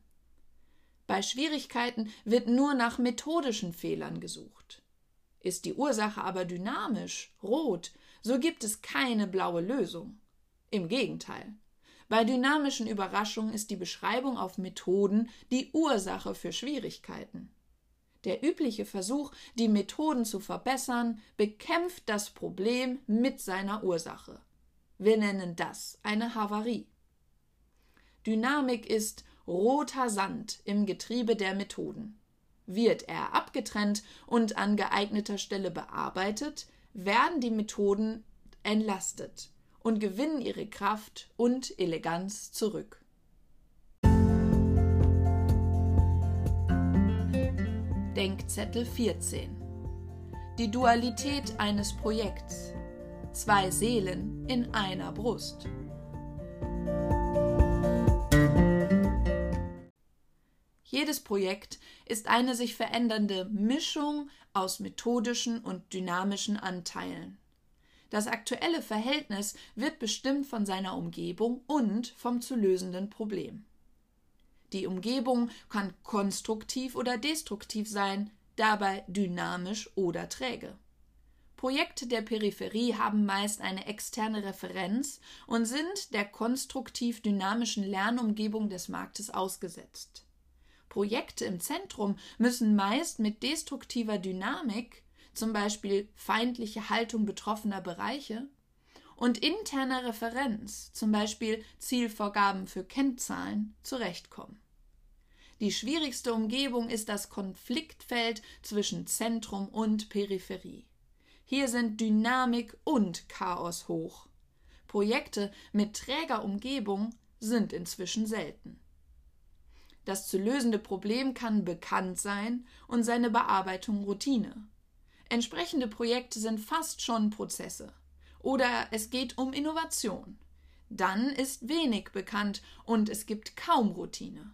Bei Schwierigkeiten wird nur nach methodischen Fehlern gesucht. Ist die Ursache aber dynamisch, rot, so gibt es keine blaue Lösung. Im Gegenteil. Bei dynamischen Überraschungen ist die Beschreibung auf Methoden die Ursache für Schwierigkeiten. Der übliche Versuch, die Methoden zu verbessern, bekämpft das Problem mit seiner Ursache. Wir nennen das eine Havarie. Dynamik ist roter Sand im Getriebe der Methoden. Wird er abgetrennt und an geeigneter Stelle bearbeitet, werden die Methoden entlastet und gewinnen ihre Kraft und Eleganz zurück. Denkzettel 14 Die Dualität eines Projekts. Zwei Seelen in einer Brust. Jedes Projekt ist eine sich verändernde Mischung aus methodischen und dynamischen Anteilen. Das aktuelle Verhältnis wird bestimmt von seiner Umgebung und vom zu lösenden Problem. Die Umgebung kann konstruktiv oder destruktiv sein, dabei dynamisch oder träge. Projekte der Peripherie haben meist eine externe Referenz und sind der konstruktiv dynamischen Lernumgebung des Marktes ausgesetzt. Projekte im Zentrum müssen meist mit destruktiver Dynamik, zum Beispiel feindliche Haltung betroffener Bereiche, und interner Referenz, zum Beispiel Zielvorgaben für Kennzahlen, zurechtkommen. Die schwierigste Umgebung ist das Konfliktfeld zwischen Zentrum und Peripherie. Hier sind Dynamik und Chaos hoch. Projekte mit träger Umgebung sind inzwischen selten. Das zu lösende Problem kann bekannt sein und seine Bearbeitung Routine. Entsprechende Projekte sind fast schon Prozesse. Oder es geht um Innovation. Dann ist wenig bekannt und es gibt kaum Routine.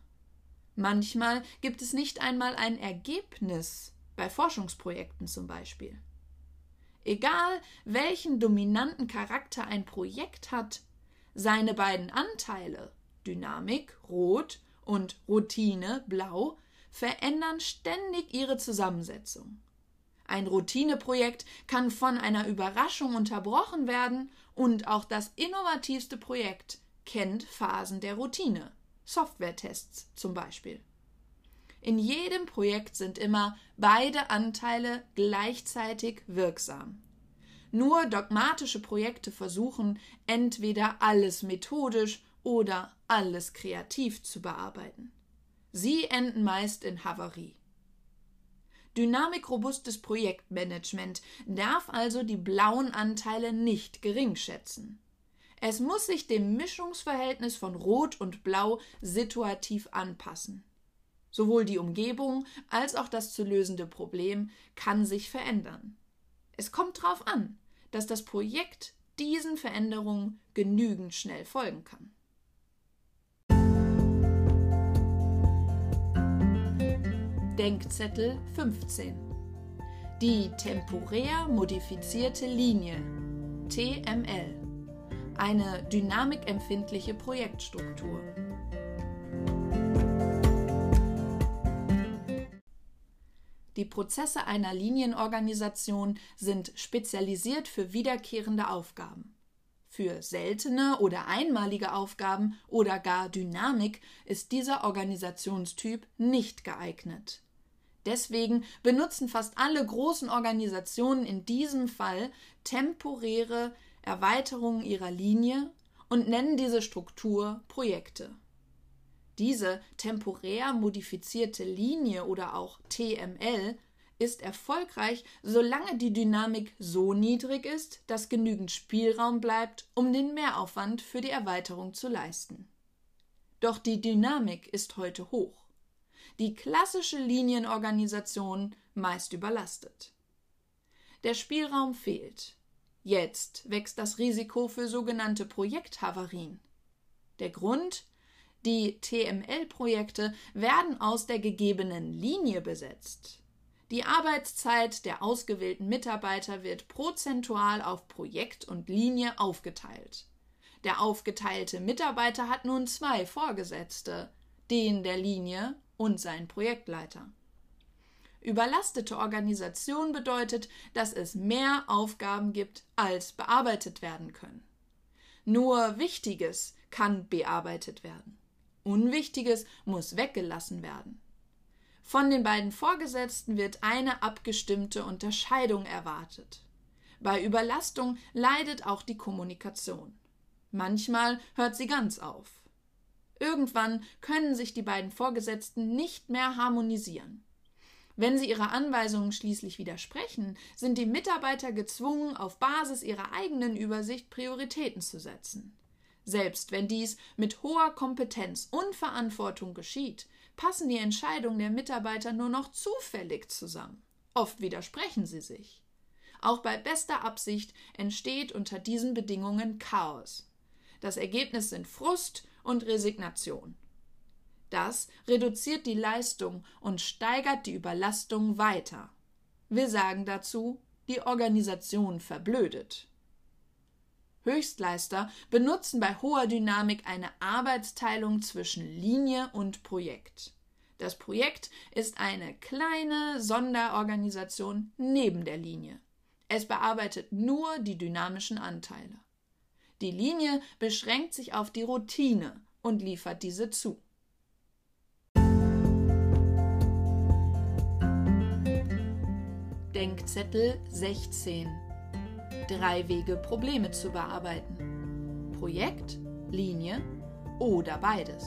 Manchmal gibt es nicht einmal ein Ergebnis, bei Forschungsprojekten zum Beispiel. Egal, welchen dominanten Charakter ein Projekt hat, seine beiden Anteile Dynamik rot und Routine, blau, verändern ständig ihre Zusammensetzung. Ein Routineprojekt kann von einer Überraschung unterbrochen werden und auch das innovativste Projekt kennt Phasen der Routine, Softwaretests zum Beispiel. In jedem Projekt sind immer beide Anteile gleichzeitig wirksam. Nur dogmatische Projekte versuchen, entweder alles methodisch oder alles kreativ zu bearbeiten. Sie enden meist in Havarie. Dynamikrobustes Projektmanagement darf also die blauen Anteile nicht geringschätzen. Es muss sich dem Mischungsverhältnis von Rot und Blau situativ anpassen. Sowohl die Umgebung als auch das zu lösende Problem kann sich verändern. Es kommt darauf an, dass das Projekt diesen Veränderungen genügend schnell folgen kann. Denkzettel 15 Die temporär modifizierte Linie TML eine dynamikempfindliche Projektstruktur. Die Prozesse einer Linienorganisation sind spezialisiert für wiederkehrende Aufgaben. Für seltene oder einmalige Aufgaben oder gar Dynamik ist dieser Organisationstyp nicht geeignet. Deswegen benutzen fast alle großen Organisationen in diesem Fall temporäre Erweiterungen ihrer Linie und nennen diese Struktur Projekte. Diese temporär modifizierte Linie oder auch TML ist erfolgreich, solange die Dynamik so niedrig ist, dass genügend Spielraum bleibt, um den Mehraufwand für die Erweiterung zu leisten. Doch die Dynamik ist heute hoch. Die klassische Linienorganisation meist überlastet. Der Spielraum fehlt. Jetzt wächst das Risiko für sogenannte Projekthavarien. Der Grund? Die TML-Projekte werden aus der gegebenen Linie besetzt. Die Arbeitszeit der ausgewählten Mitarbeiter wird prozentual auf Projekt und Linie aufgeteilt. Der aufgeteilte Mitarbeiter hat nun zwei Vorgesetzte, den der Linie und seinen Projektleiter. Überlastete Organisation bedeutet, dass es mehr Aufgaben gibt, als bearbeitet werden können. Nur Wichtiges kann bearbeitet werden. Unwichtiges muss weggelassen werden. Von den beiden Vorgesetzten wird eine abgestimmte Unterscheidung erwartet. Bei Überlastung leidet auch die Kommunikation. Manchmal hört sie ganz auf. Irgendwann können sich die beiden Vorgesetzten nicht mehr harmonisieren. Wenn sie ihrer Anweisungen schließlich widersprechen, sind die Mitarbeiter gezwungen, auf Basis ihrer eigenen Übersicht Prioritäten zu setzen. Selbst wenn dies mit hoher Kompetenz und Verantwortung geschieht, passen die Entscheidungen der Mitarbeiter nur noch zufällig zusammen. Oft widersprechen sie sich. Auch bei bester Absicht entsteht unter diesen Bedingungen Chaos. Das Ergebnis sind Frust und Resignation. Das reduziert die Leistung und steigert die Überlastung weiter. Wir sagen dazu, die Organisation verblödet. Höchstleister benutzen bei hoher Dynamik eine Arbeitsteilung zwischen Linie und Projekt. Das Projekt ist eine kleine Sonderorganisation neben der Linie. Es bearbeitet nur die dynamischen Anteile. Die Linie beschränkt sich auf die Routine und liefert diese zu. Denkzettel 16. Drei Wege, Probleme zu bearbeiten. Projekt, Linie oder beides.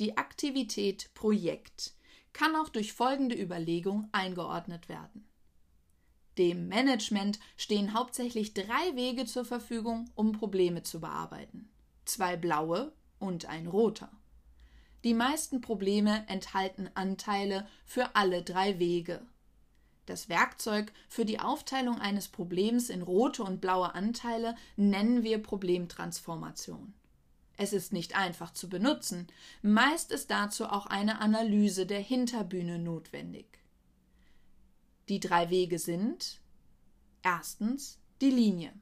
Die Aktivität Projekt kann auch durch folgende Überlegung eingeordnet werden. Dem Management stehen hauptsächlich drei Wege zur Verfügung, um Probleme zu bearbeiten. Zwei blaue und ein roter. Die meisten Probleme enthalten Anteile für alle drei Wege. Das Werkzeug für die Aufteilung eines Problems in rote und blaue Anteile nennen wir Problemtransformation. Es ist nicht einfach zu benutzen, meist ist dazu auch eine Analyse der Hinterbühne notwendig. Die drei Wege sind erstens die Linie.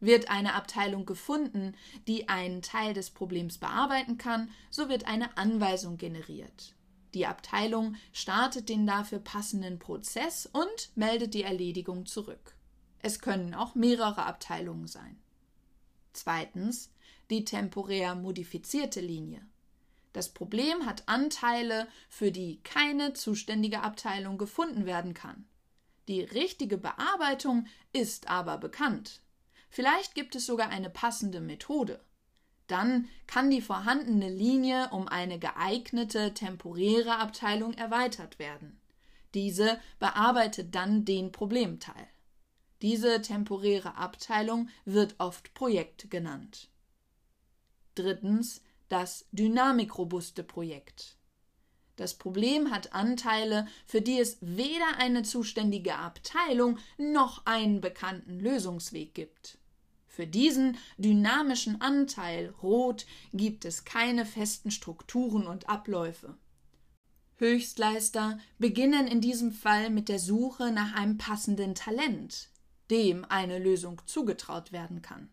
Wird eine Abteilung gefunden, die einen Teil des Problems bearbeiten kann, so wird eine Anweisung generiert. Die Abteilung startet den dafür passenden Prozess und meldet die Erledigung zurück. Es können auch mehrere Abteilungen sein. Zweitens die temporär modifizierte Linie. Das Problem hat Anteile, für die keine zuständige Abteilung gefunden werden kann. Die richtige Bearbeitung ist aber bekannt. Vielleicht gibt es sogar eine passende Methode. Dann kann die vorhandene Linie um eine geeignete temporäre Abteilung erweitert werden. Diese bearbeitet dann den Problemteil. Diese temporäre Abteilung wird oft Projekt genannt. Drittens das dynamikrobuste Projekt. Das Problem hat Anteile, für die es weder eine zuständige Abteilung noch einen bekannten Lösungsweg gibt. Für diesen dynamischen Anteil Rot gibt es keine festen Strukturen und Abläufe. Höchstleister beginnen in diesem Fall mit der Suche nach einem passenden Talent, dem eine Lösung zugetraut werden kann.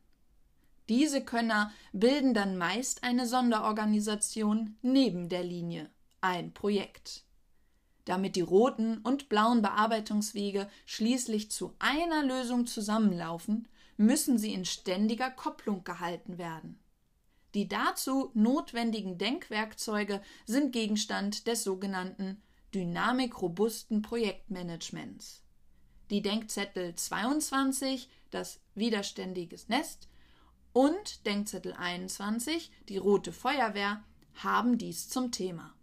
Diese Könner bilden dann meist eine Sonderorganisation neben der Linie ein Projekt. Damit die roten und blauen Bearbeitungswege schließlich zu einer Lösung zusammenlaufen, müssen sie in ständiger Kopplung gehalten werden. Die dazu notwendigen Denkwerkzeuge sind Gegenstand des sogenannten dynamikrobusten Projektmanagements. Die Denkzettel 22, das widerständiges Nest, und Denkzettel 21, die rote Feuerwehr, haben dies zum Thema.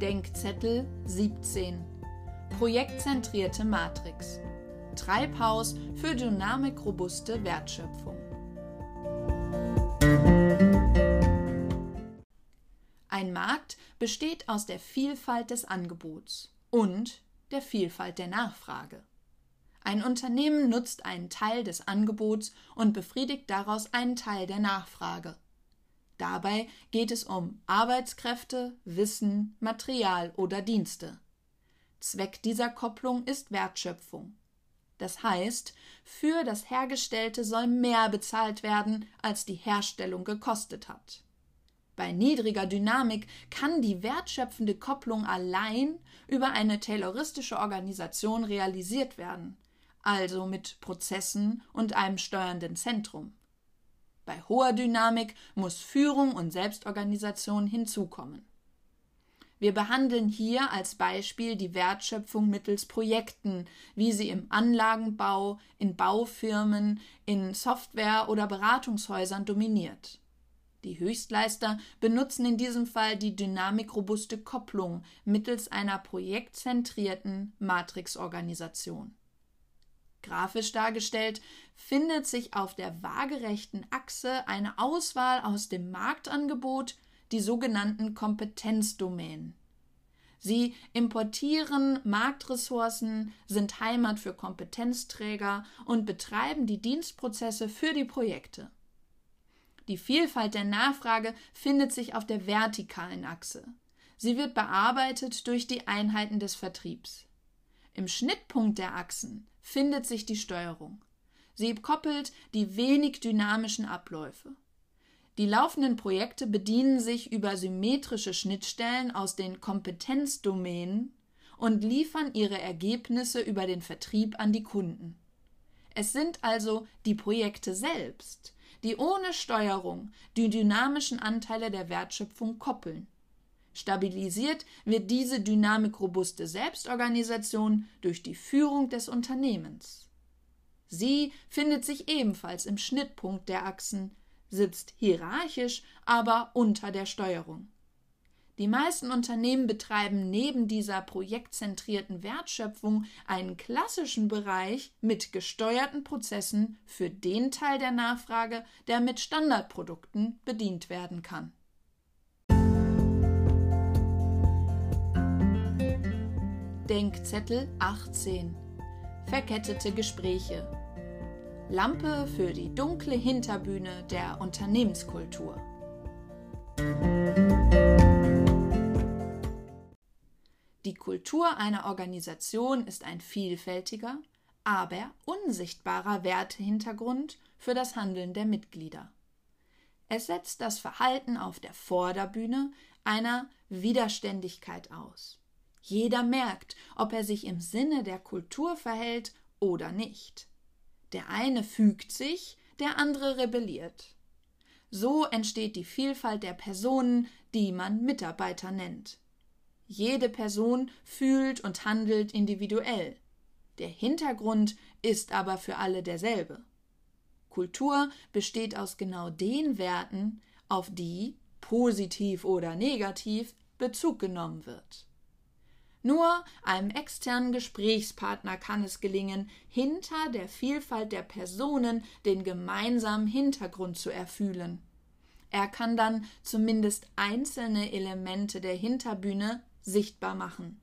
Denkzettel 17 Projektzentrierte Matrix Treibhaus für dynamikrobuste Wertschöpfung Ein Markt besteht aus der Vielfalt des Angebots und der Vielfalt der Nachfrage. Ein Unternehmen nutzt einen Teil des Angebots und befriedigt daraus einen Teil der Nachfrage. Dabei geht es um Arbeitskräfte, Wissen, Material oder Dienste. Zweck dieser Kopplung ist Wertschöpfung. Das heißt, für das Hergestellte soll mehr bezahlt werden, als die Herstellung gekostet hat. Bei niedriger Dynamik kann die wertschöpfende Kopplung allein über eine tayloristische Organisation realisiert werden, also mit Prozessen und einem steuernden Zentrum. Bei hoher Dynamik muss Führung und Selbstorganisation hinzukommen. Wir behandeln hier als Beispiel die Wertschöpfung mittels Projekten, wie sie im Anlagenbau, in Baufirmen, in Software- oder Beratungshäusern dominiert. Die Höchstleister benutzen in diesem Fall die dynamikrobuste Kopplung mittels einer projektzentrierten Matrixorganisation. Grafisch dargestellt findet sich auf der waagerechten Achse eine Auswahl aus dem Marktangebot, die sogenannten Kompetenzdomänen. Sie importieren Marktressourcen, sind Heimat für Kompetenzträger und betreiben die Dienstprozesse für die Projekte. Die Vielfalt der Nachfrage findet sich auf der vertikalen Achse. Sie wird bearbeitet durch die Einheiten des Vertriebs. Im Schnittpunkt der Achsen findet sich die Steuerung. Sie koppelt die wenig dynamischen Abläufe. Die laufenden Projekte bedienen sich über symmetrische Schnittstellen aus den Kompetenzdomänen und liefern ihre Ergebnisse über den Vertrieb an die Kunden. Es sind also die Projekte selbst, die ohne Steuerung die dynamischen Anteile der Wertschöpfung koppeln. Stabilisiert wird diese dynamikrobuste Selbstorganisation durch die Führung des Unternehmens. Sie findet sich ebenfalls im Schnittpunkt der Achsen, sitzt hierarchisch, aber unter der Steuerung. Die meisten Unternehmen betreiben neben dieser projektzentrierten Wertschöpfung einen klassischen Bereich mit gesteuerten Prozessen für den Teil der Nachfrage, der mit Standardprodukten bedient werden kann. Denkzettel 18 Verkettete Gespräche Lampe für die dunkle Hinterbühne der Unternehmenskultur. Die Kultur einer Organisation ist ein vielfältiger, aber unsichtbarer Wertehintergrund für das Handeln der Mitglieder. Es setzt das Verhalten auf der Vorderbühne einer Widerständigkeit aus. Jeder merkt, ob er sich im Sinne der Kultur verhält oder nicht. Der eine fügt sich, der andere rebelliert. So entsteht die Vielfalt der Personen, die man Mitarbeiter nennt. Jede Person fühlt und handelt individuell. Der Hintergrund ist aber für alle derselbe. Kultur besteht aus genau den Werten, auf die, positiv oder negativ, Bezug genommen wird. Nur einem externen Gesprächspartner kann es gelingen, hinter der Vielfalt der Personen den gemeinsamen Hintergrund zu erfühlen. Er kann dann zumindest einzelne Elemente der Hinterbühne sichtbar machen.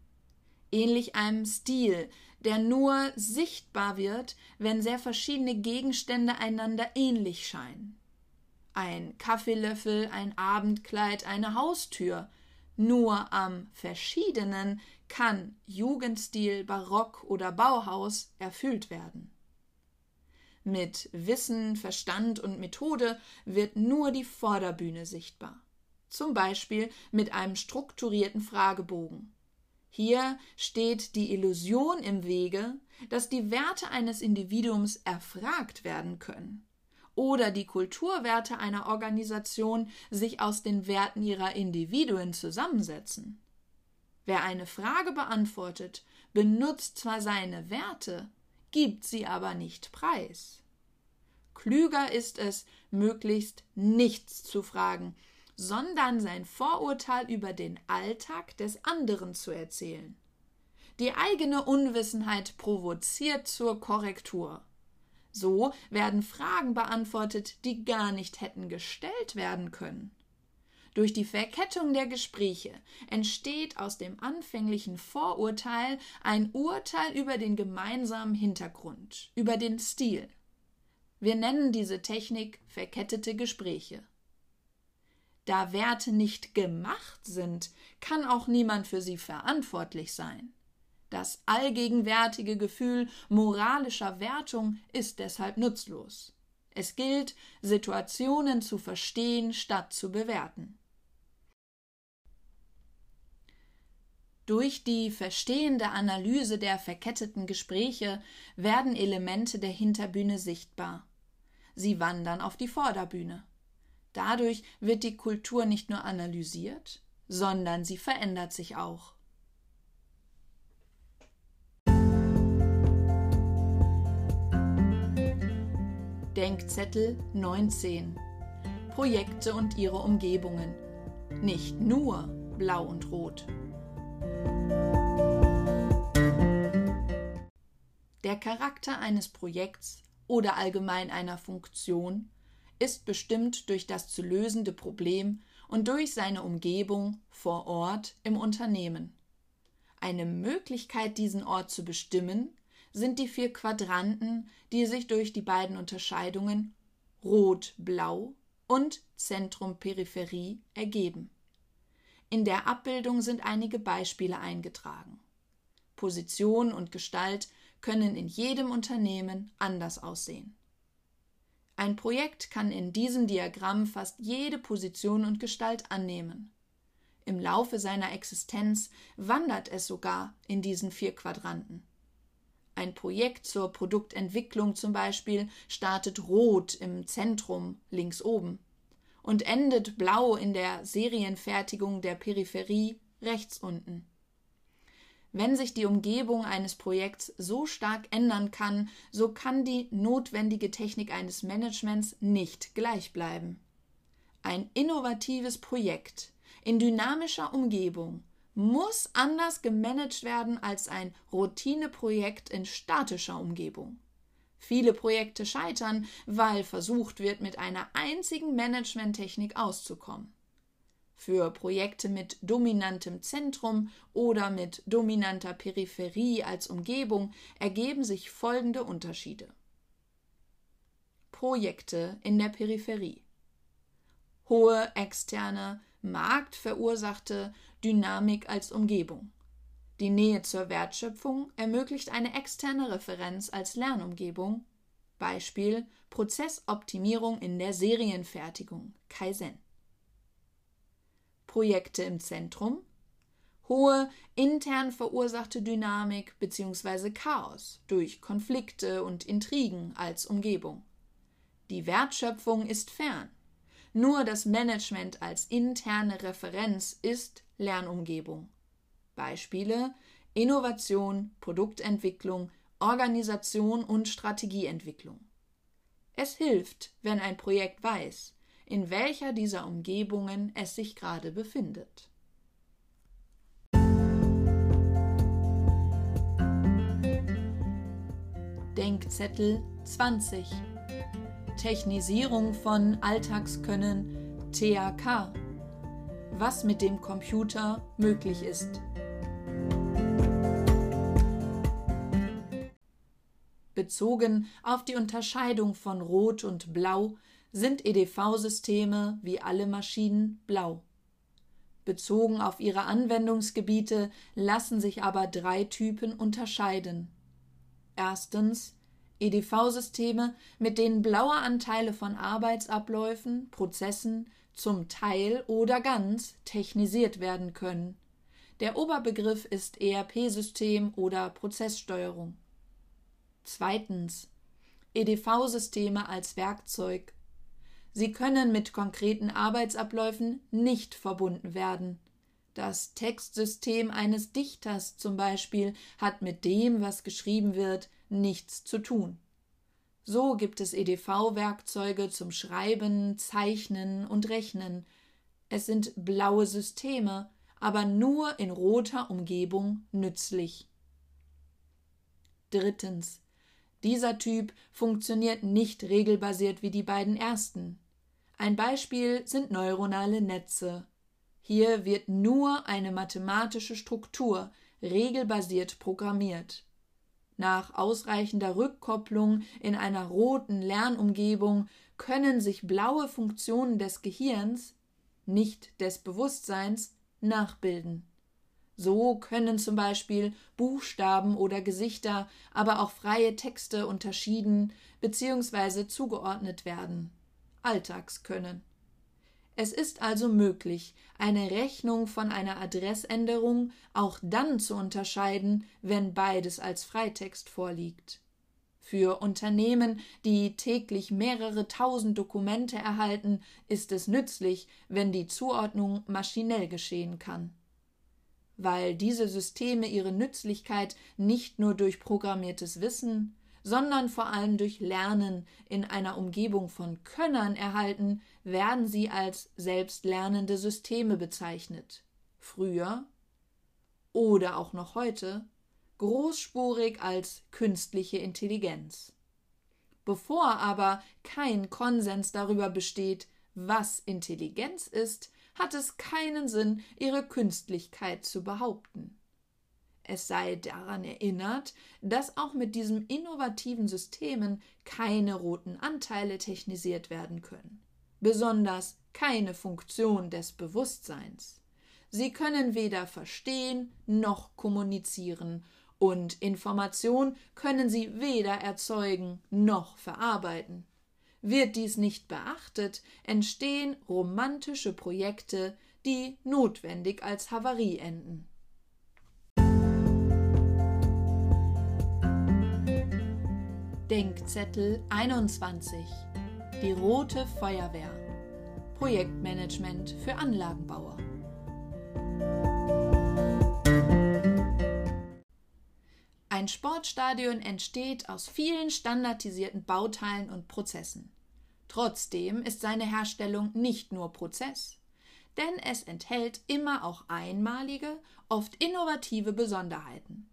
Ähnlich einem Stil, der nur sichtbar wird, wenn sehr verschiedene Gegenstände einander ähnlich scheinen. Ein Kaffeelöffel, ein Abendkleid, eine Haustür. Nur am Verschiedenen kann Jugendstil, Barock oder Bauhaus erfüllt werden. Mit Wissen, Verstand und Methode wird nur die Vorderbühne sichtbar. Zum Beispiel mit einem strukturierten Fragebogen. Hier steht die Illusion im Wege, dass die Werte eines Individuums erfragt werden können oder die Kulturwerte einer Organisation sich aus den Werten ihrer Individuen zusammensetzen. Wer eine Frage beantwortet, benutzt zwar seine Werte, gibt sie aber nicht preis. Klüger ist es, möglichst nichts zu fragen, sondern sein Vorurteil über den Alltag des anderen zu erzählen. Die eigene Unwissenheit provoziert zur Korrektur. So werden Fragen beantwortet, die gar nicht hätten gestellt werden können. Durch die Verkettung der Gespräche entsteht aus dem anfänglichen Vorurteil ein Urteil über den gemeinsamen Hintergrund, über den Stil. Wir nennen diese Technik verkettete Gespräche. Da Werte nicht gemacht sind, kann auch niemand für sie verantwortlich sein. Das allgegenwärtige Gefühl moralischer Wertung ist deshalb nutzlos. Es gilt, Situationen zu verstehen statt zu bewerten. Durch die verstehende Analyse der verketteten Gespräche werden Elemente der Hinterbühne sichtbar. Sie wandern auf die Vorderbühne. Dadurch wird die Kultur nicht nur analysiert, sondern sie verändert sich auch. Denkzettel 19 Projekte und ihre Umgebungen. Nicht nur blau und rot. Der Charakter eines Projekts oder allgemein einer Funktion ist bestimmt durch das zu lösende Problem und durch seine Umgebung vor Ort im Unternehmen. Eine Möglichkeit, diesen Ort zu bestimmen, sind die vier Quadranten, die sich durch die beiden Unterscheidungen Rot-Blau und Zentrum-Peripherie ergeben. In der Abbildung sind einige Beispiele eingetragen. Position und Gestalt können in jedem Unternehmen anders aussehen. Ein Projekt kann in diesem Diagramm fast jede Position und Gestalt annehmen. Im Laufe seiner Existenz wandert es sogar in diesen vier Quadranten. Ein Projekt zur Produktentwicklung zum Beispiel startet rot im Zentrum links oben und endet blau in der Serienfertigung der Peripherie rechts unten. Wenn sich die Umgebung eines Projekts so stark ändern kann, so kann die notwendige Technik eines Managements nicht gleich bleiben. Ein innovatives Projekt in dynamischer Umgebung muss anders gemanagt werden als ein Routineprojekt in statischer Umgebung. Viele Projekte scheitern, weil versucht wird, mit einer einzigen Managementtechnik auszukommen. Für Projekte mit dominantem Zentrum oder mit dominanter Peripherie als Umgebung ergeben sich folgende Unterschiede. Projekte in der Peripherie. Hohe externe, marktverursachte Dynamik als Umgebung. Die Nähe zur Wertschöpfung ermöglicht eine externe Referenz als Lernumgebung. Beispiel Prozessoptimierung in der Serienfertigung Kaizen. Projekte im Zentrum, hohe intern verursachte Dynamik bzw. Chaos durch Konflikte und Intrigen als Umgebung. Die Wertschöpfung ist fern. Nur das Management als interne Referenz ist Lernumgebung. Beispiele Innovation, Produktentwicklung, Organisation und Strategieentwicklung. Es hilft, wenn ein Projekt weiß, in welcher dieser Umgebungen es sich gerade befindet. Denkzettel 20 Technisierung von Alltagskönnen TAK Was mit dem Computer möglich ist. Bezogen auf die Unterscheidung von Rot und Blau sind EDV-Systeme wie alle Maschinen blau. Bezogen auf ihre Anwendungsgebiete lassen sich aber drei Typen unterscheiden. Erstens EDV-Systeme, mit denen blaue Anteile von Arbeitsabläufen, Prozessen zum Teil oder ganz technisiert werden können. Der Oberbegriff ist ERP-System oder Prozesssteuerung. Zweitens EDV-Systeme als Werkzeug. Sie können mit konkreten Arbeitsabläufen nicht verbunden werden. Das Textsystem eines Dichters zum Beispiel hat mit dem, was geschrieben wird, nichts zu tun. So gibt es EDV-Werkzeuge zum Schreiben, Zeichnen und Rechnen. Es sind blaue Systeme, aber nur in roter Umgebung nützlich. Drittens. Dieser Typ funktioniert nicht regelbasiert wie die beiden ersten. Ein Beispiel sind neuronale Netze. Hier wird nur eine mathematische Struktur regelbasiert programmiert. Nach ausreichender Rückkopplung in einer roten Lernumgebung können sich blaue Funktionen des Gehirns, nicht des Bewusstseins, nachbilden. So können zum Beispiel Buchstaben oder Gesichter, aber auch freie Texte unterschieden bzw. zugeordnet werden. Alltagskönnen. Es ist also möglich, eine Rechnung von einer Adressänderung auch dann zu unterscheiden, wenn beides als Freitext vorliegt. Für Unternehmen, die täglich mehrere tausend Dokumente erhalten, ist es nützlich, wenn die Zuordnung maschinell geschehen kann. Weil diese Systeme ihre Nützlichkeit nicht nur durch programmiertes Wissen, sondern vor allem durch Lernen in einer Umgebung von Könnern erhalten, werden sie als selbstlernende Systeme bezeichnet. Früher oder auch noch heute großspurig als künstliche Intelligenz. Bevor aber kein Konsens darüber besteht, was Intelligenz ist, hat es keinen Sinn, ihre Künstlichkeit zu behaupten. Es sei daran erinnert, dass auch mit diesen innovativen Systemen keine roten Anteile technisiert werden können, besonders keine Funktion des Bewusstseins. Sie können weder verstehen noch kommunizieren, und Information können sie weder erzeugen noch verarbeiten. Wird dies nicht beachtet, entstehen romantische Projekte, die notwendig als Havarie enden. Denkzettel 21 Die Rote Feuerwehr Projektmanagement für Anlagenbauer Ein Sportstadion entsteht aus vielen standardisierten Bauteilen und Prozessen. Trotzdem ist seine Herstellung nicht nur Prozess, denn es enthält immer auch einmalige, oft innovative Besonderheiten.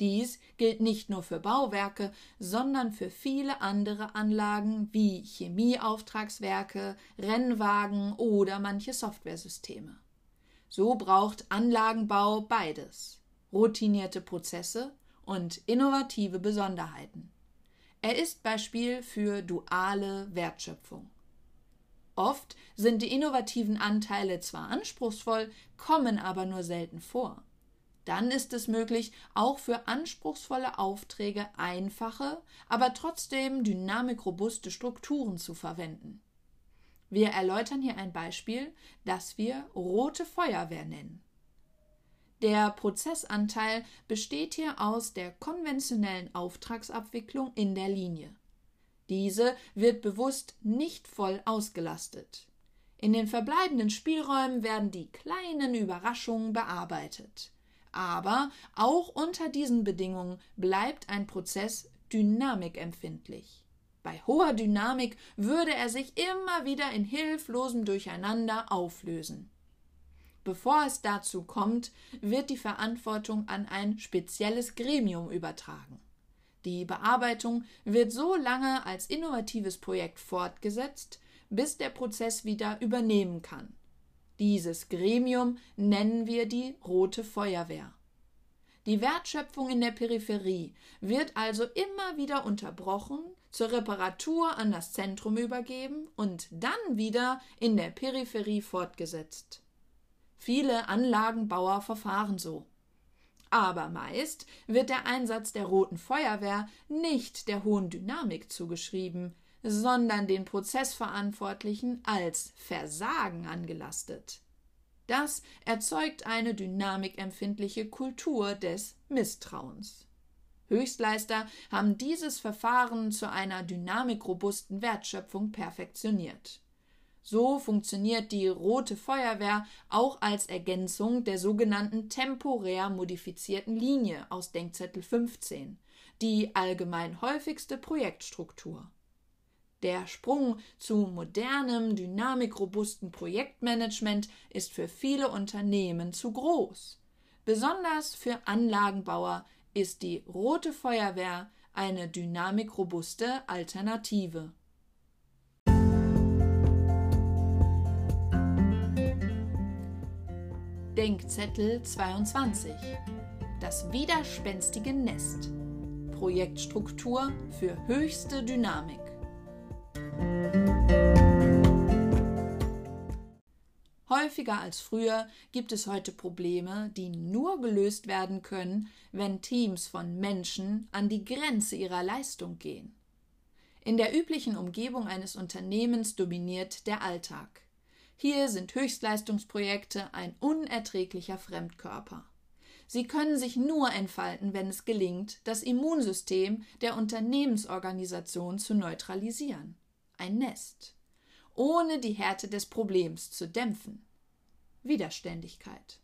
Dies gilt nicht nur für Bauwerke, sondern für viele andere Anlagen wie Chemieauftragswerke, Rennwagen oder manche Softwaresysteme. So braucht Anlagenbau beides routinierte Prozesse und innovative Besonderheiten. Er ist Beispiel für duale Wertschöpfung. Oft sind die innovativen Anteile zwar anspruchsvoll, kommen aber nur selten vor. Dann ist es möglich, auch für anspruchsvolle Aufträge einfache, aber trotzdem dynamikrobuste Strukturen zu verwenden. Wir erläutern hier ein Beispiel, das wir rote Feuerwehr nennen. Der Prozessanteil besteht hier aus der konventionellen Auftragsabwicklung in der Linie. Diese wird bewusst nicht voll ausgelastet. In den verbleibenden Spielräumen werden die kleinen Überraschungen bearbeitet Aber auch unter diesen Bedingungen bleibt ein Prozess dynamikempfindlich. Bei hoher Dynamik würde er sich immer wieder in hilflosem Durcheinander auflösen. Bevor es dazu kommt, wird die Verantwortung an ein spezielles Gremium übertragen. Die Bearbeitung wird so lange als innovatives Projekt fortgesetzt, bis der Prozess wieder übernehmen kann. Dieses Gremium nennen wir die Rote Feuerwehr. Die Wertschöpfung in der Peripherie wird also immer wieder unterbrochen, zur Reparatur an das Zentrum übergeben und dann wieder in der Peripherie fortgesetzt. Viele Anlagenbauer verfahren so. Aber meist wird der Einsatz der Roten Feuerwehr nicht der hohen Dynamik zugeschrieben, sondern den Prozessverantwortlichen als Versagen angelastet. Das erzeugt eine dynamikempfindliche Kultur des Misstrauens. Höchstleister haben dieses Verfahren zu einer dynamikrobusten Wertschöpfung perfektioniert. So funktioniert die Rote Feuerwehr auch als Ergänzung der sogenannten temporär modifizierten Linie aus Denkzettel 15, die allgemein häufigste Projektstruktur. Der Sprung zu modernem, dynamikrobusten Projektmanagement ist für viele Unternehmen zu groß. Besonders für Anlagenbauer ist die Rote Feuerwehr eine dynamikrobuste Alternative. Denkzettel 22 Das widerspenstige Nest Projektstruktur für höchste Dynamik Häufiger als früher gibt es heute Probleme, die nur gelöst werden können, wenn Teams von Menschen an die Grenze ihrer Leistung gehen. In der üblichen Umgebung eines Unternehmens dominiert der Alltag. Hier sind Höchstleistungsprojekte ein unerträglicher Fremdkörper. Sie können sich nur entfalten, wenn es gelingt, das Immunsystem der Unternehmensorganisation zu neutralisieren. Ein Nest ohne die Härte des Problems zu dämpfen. Widerständigkeit.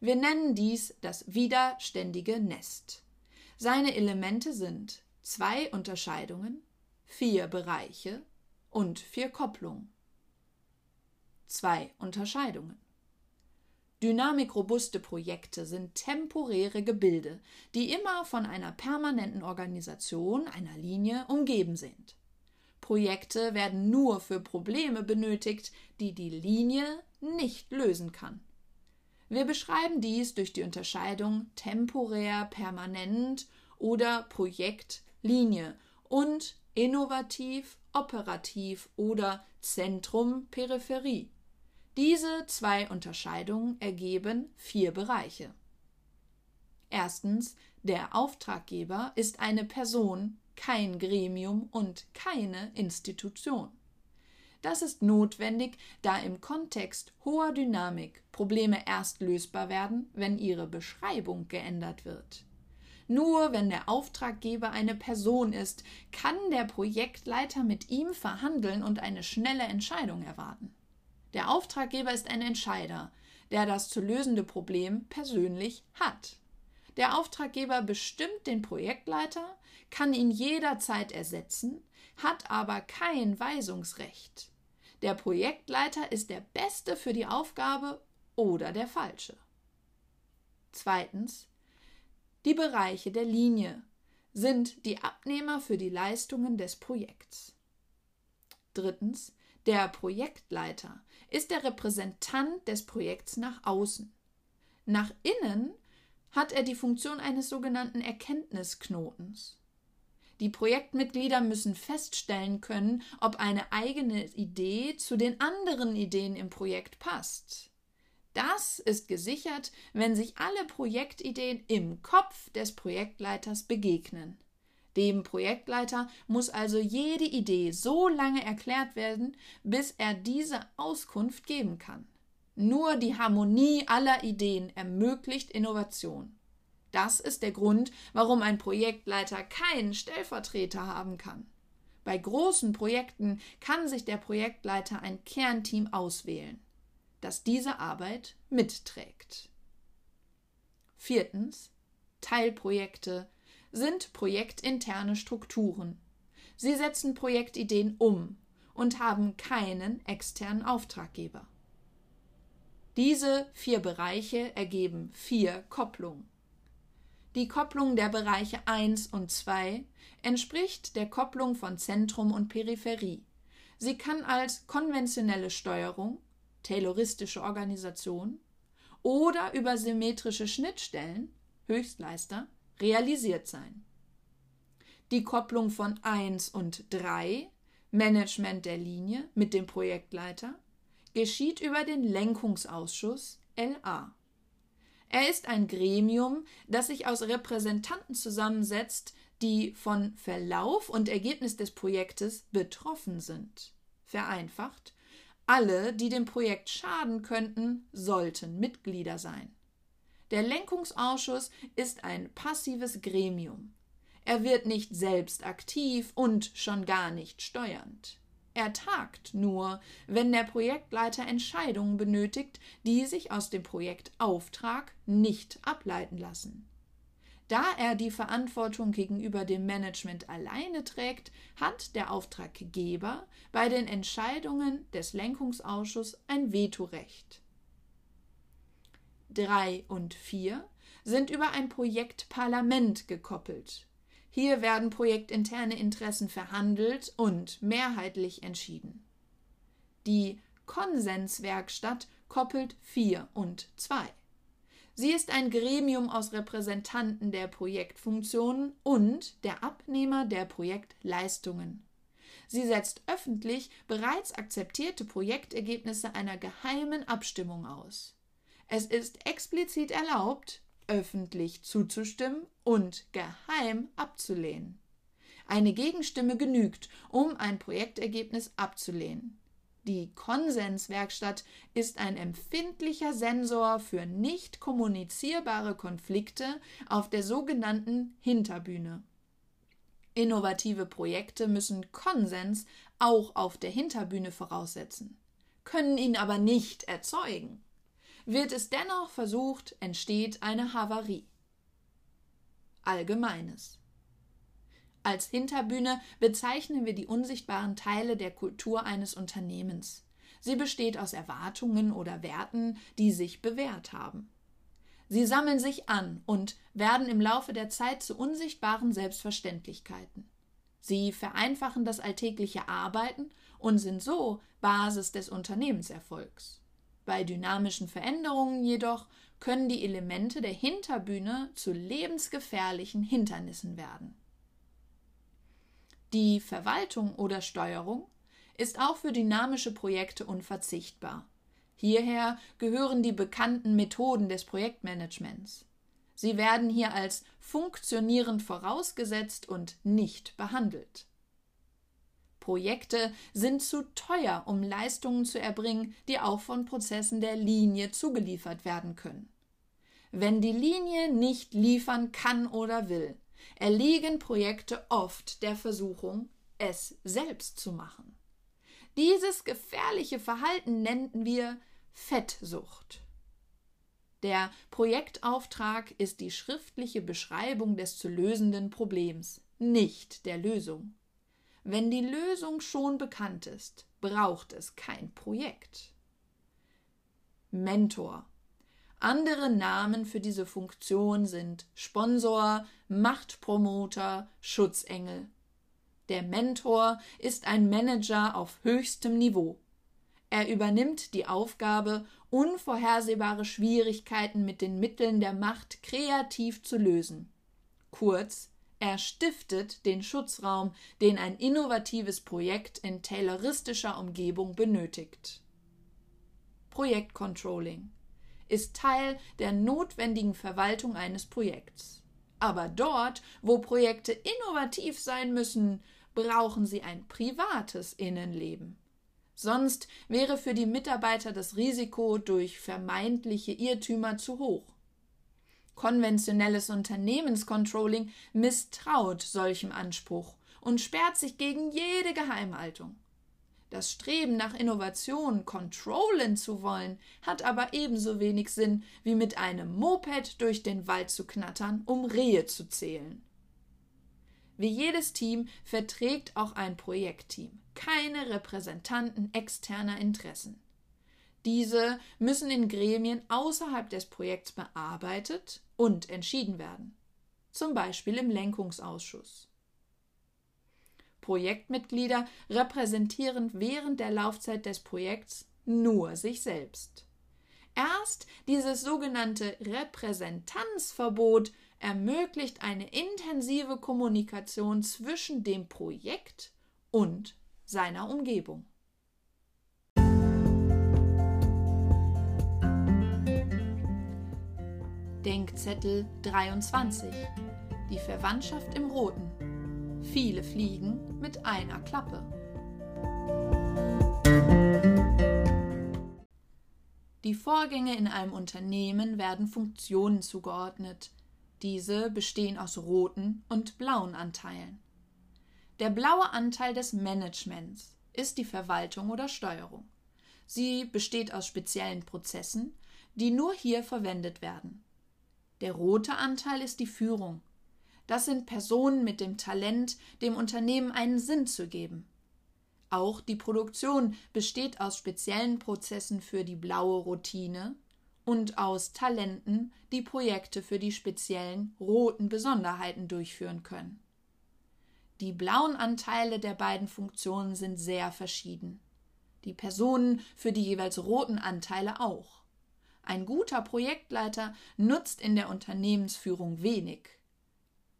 Wir nennen dies das widerständige Nest. Seine Elemente sind zwei Unterscheidungen, vier Bereiche und vier Kopplungen. Zwei Unterscheidungen. Dynamikrobuste Projekte sind temporäre Gebilde, die immer von einer permanenten Organisation, einer Linie umgeben sind. Projekte werden nur für Probleme benötigt, die die Linie nicht lösen kann. Wir beschreiben dies durch die Unterscheidung temporär permanent oder Projektlinie und innovativ operativ oder Zentrum Peripherie. Diese zwei Unterscheidungen ergeben vier Bereiche. Erstens, der Auftraggeber ist eine Person, kein Gremium und keine Institution. Das ist notwendig, da im Kontext hoher Dynamik Probleme erst lösbar werden, wenn ihre Beschreibung geändert wird. Nur wenn der Auftraggeber eine Person ist, kann der Projektleiter mit ihm verhandeln und eine schnelle Entscheidung erwarten. Der Auftraggeber ist ein Entscheider, der das zu lösende Problem persönlich hat. Der Auftraggeber bestimmt den Projektleiter, kann ihn jederzeit ersetzen, hat aber kein Weisungsrecht. Der Projektleiter ist der Beste für die Aufgabe oder der Falsche. Zweitens. Die Bereiche der Linie sind die Abnehmer für die Leistungen des Projekts. Drittens. Der Projektleiter ist der Repräsentant des Projekts nach außen. Nach innen hat er die Funktion eines sogenannten Erkenntnisknotens. Die Projektmitglieder müssen feststellen können, ob eine eigene Idee zu den anderen Ideen im Projekt passt. Das ist gesichert, wenn sich alle Projektideen im Kopf des Projektleiters begegnen. Dem Projektleiter muss also jede Idee so lange erklärt werden, bis er diese Auskunft geben kann. Nur die Harmonie aller Ideen ermöglicht Innovation. Das ist der Grund, warum ein Projektleiter keinen Stellvertreter haben kann. Bei großen Projekten kann sich der Projektleiter ein Kernteam auswählen, das diese Arbeit mitträgt. Viertens. Teilprojekte sind projektinterne Strukturen. Sie setzen Projektideen um und haben keinen externen Auftraggeber. Diese vier Bereiche ergeben vier Kopplungen. Die Kopplung der Bereiche 1 und 2 entspricht der Kopplung von Zentrum und Peripherie. Sie kann als konventionelle Steuerung, tayloristische Organisation oder über symmetrische Schnittstellen, Höchstleister, realisiert sein. Die Kopplung von 1 und 3, Management der Linie mit dem Projektleiter, geschieht über den Lenkungsausschuss LA. Er ist ein Gremium, das sich aus Repräsentanten zusammensetzt, die von Verlauf und Ergebnis des Projektes betroffen sind. Vereinfacht, alle, die dem Projekt schaden könnten, sollten Mitglieder sein. Der Lenkungsausschuss ist ein passives Gremium. Er wird nicht selbst aktiv und schon gar nicht steuernd. Er tagt nur, wenn der Projektleiter Entscheidungen benötigt, die sich aus dem Projektauftrag nicht ableiten lassen. Da er die Verantwortung gegenüber dem Management alleine trägt, hat der Auftraggeber bei den Entscheidungen des Lenkungsausschusses ein Vetorecht. 3 und 4 sind über ein Projektparlament gekoppelt. Hier werden projektinterne Interessen verhandelt und mehrheitlich entschieden. Die Konsenswerkstatt koppelt 4 und 2. Sie ist ein Gremium aus Repräsentanten der Projektfunktionen und der Abnehmer der Projektleistungen. Sie setzt öffentlich bereits akzeptierte Projektergebnisse einer geheimen Abstimmung aus. Es ist explizit erlaubt, öffentlich zuzustimmen und geheim abzulehnen. Eine Gegenstimme genügt, um ein Projektergebnis abzulehnen. Die Konsenswerkstatt ist ein empfindlicher Sensor für nicht kommunizierbare Konflikte auf der sogenannten Hinterbühne. Innovative Projekte müssen Konsens auch auf der Hinterbühne voraussetzen, können ihn aber nicht erzeugen. Wird es dennoch versucht, entsteht eine Havarie. Allgemeines. Als Hinterbühne bezeichnen wir die unsichtbaren Teile der Kultur eines Unternehmens. Sie besteht aus Erwartungen oder Werten, die sich bewährt haben. Sie sammeln sich an und werden im Laufe der Zeit zu unsichtbaren Selbstverständlichkeiten. Sie vereinfachen das alltägliche Arbeiten und sind so Basis des Unternehmenserfolgs. Bei dynamischen Veränderungen jedoch können die Elemente der Hinterbühne zu lebensgefährlichen Hindernissen werden. Die Verwaltung oder Steuerung ist auch für dynamische Projekte unverzichtbar. Hierher gehören die bekannten Methoden des Projektmanagements. Sie werden hier als funktionierend vorausgesetzt und nicht behandelt. Projekte sind zu teuer, um Leistungen zu erbringen, die auch von Prozessen der Linie zugeliefert werden können. Wenn die Linie nicht liefern kann oder will, erliegen Projekte oft der Versuchung, es selbst zu machen. Dieses gefährliche Verhalten nennen wir Fettsucht. Der Projektauftrag ist die schriftliche Beschreibung des zu lösenden Problems, nicht der Lösung. Wenn die Lösung schon bekannt ist, braucht es kein Projekt. Mentor. Andere Namen für diese Funktion sind Sponsor, Machtpromoter, Schutzengel. Der Mentor ist ein Manager auf höchstem Niveau. Er übernimmt die Aufgabe, unvorhersehbare Schwierigkeiten mit den Mitteln der Macht kreativ zu lösen. Kurz, er stiftet den Schutzraum, den ein innovatives Projekt in tayloristischer Umgebung benötigt. Projektcontrolling ist Teil der notwendigen Verwaltung eines Projekts. Aber dort, wo Projekte innovativ sein müssen, brauchen sie ein privates Innenleben. Sonst wäre für die Mitarbeiter das Risiko durch vermeintliche Irrtümer zu hoch. Konventionelles Unternehmenscontrolling misstraut solchem Anspruch und sperrt sich gegen jede Geheimhaltung. Das Streben nach Innovation controllen zu wollen, hat aber ebenso wenig Sinn, wie mit einem Moped durch den Wald zu knattern, um Rehe zu zählen. Wie jedes Team verträgt auch ein Projektteam keine Repräsentanten externer Interessen. Diese müssen in Gremien außerhalb des Projekts bearbeitet und entschieden werden, zum Beispiel im Lenkungsausschuss. Projektmitglieder repräsentieren während der Laufzeit des Projekts nur sich selbst. Erst dieses sogenannte Repräsentanzverbot ermöglicht eine intensive Kommunikation zwischen dem Projekt und seiner Umgebung. Denkzettel 23 Die Verwandtschaft im Roten Viele Fliegen mit einer Klappe. Die Vorgänge in einem Unternehmen werden Funktionen zugeordnet. Diese bestehen aus roten und blauen Anteilen. Der blaue Anteil des Managements ist die Verwaltung oder Steuerung. Sie besteht aus speziellen Prozessen, die nur hier verwendet werden. Der rote Anteil ist die Führung. Das sind Personen mit dem Talent, dem Unternehmen einen Sinn zu geben. Auch die Produktion besteht aus speziellen Prozessen für die blaue Routine und aus Talenten, die Projekte für die speziellen roten Besonderheiten durchführen können. Die blauen Anteile der beiden Funktionen sind sehr verschieden. Die Personen für die jeweils roten Anteile auch. Ein guter Projektleiter nutzt in der Unternehmensführung wenig.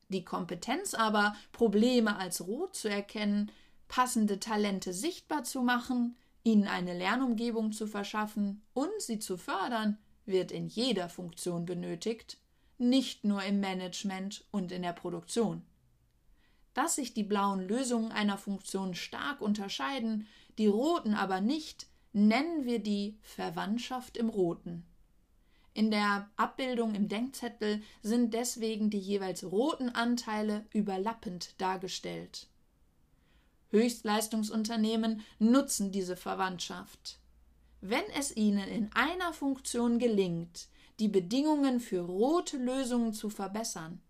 Die Kompetenz aber, Probleme als rot zu erkennen, passende Talente sichtbar zu machen, ihnen eine Lernumgebung zu verschaffen und sie zu fördern, wird in jeder Funktion benötigt, nicht nur im Management und in der Produktion. Dass sich die blauen Lösungen einer Funktion stark unterscheiden, die roten aber nicht, nennen wir die Verwandtschaft im Roten. In der Abbildung im Denkzettel sind deswegen die jeweils roten Anteile überlappend dargestellt. Höchstleistungsunternehmen nutzen diese Verwandtschaft. Wenn es ihnen in einer Funktion gelingt, die Bedingungen für rote Lösungen zu verbessern,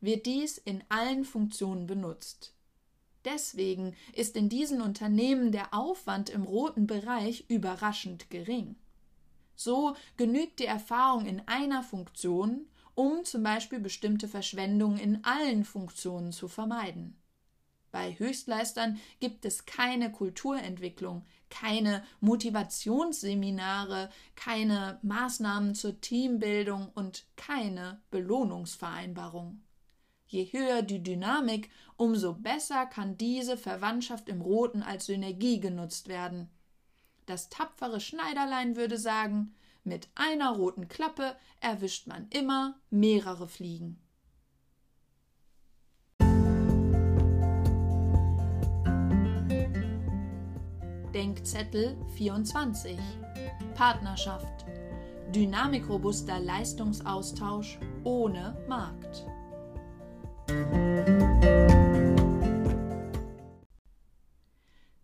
wird dies in allen Funktionen benutzt. Deswegen ist in diesen Unternehmen der Aufwand im roten Bereich überraschend gering. So genügt die Erfahrung in einer Funktion, um zum Beispiel bestimmte Verschwendungen in allen Funktionen zu vermeiden. Bei Höchstleistern gibt es keine Kulturentwicklung, keine Motivationsseminare, keine Maßnahmen zur Teambildung und keine Belohnungsvereinbarung. Je höher die Dynamik, umso besser kann diese Verwandtschaft im Roten als Synergie genutzt werden. Das tapfere Schneiderlein würde sagen, mit einer roten Klappe erwischt man immer mehrere Fliegen. Denkzettel 24 Partnerschaft Dynamikrobuster Leistungsaustausch ohne Markt.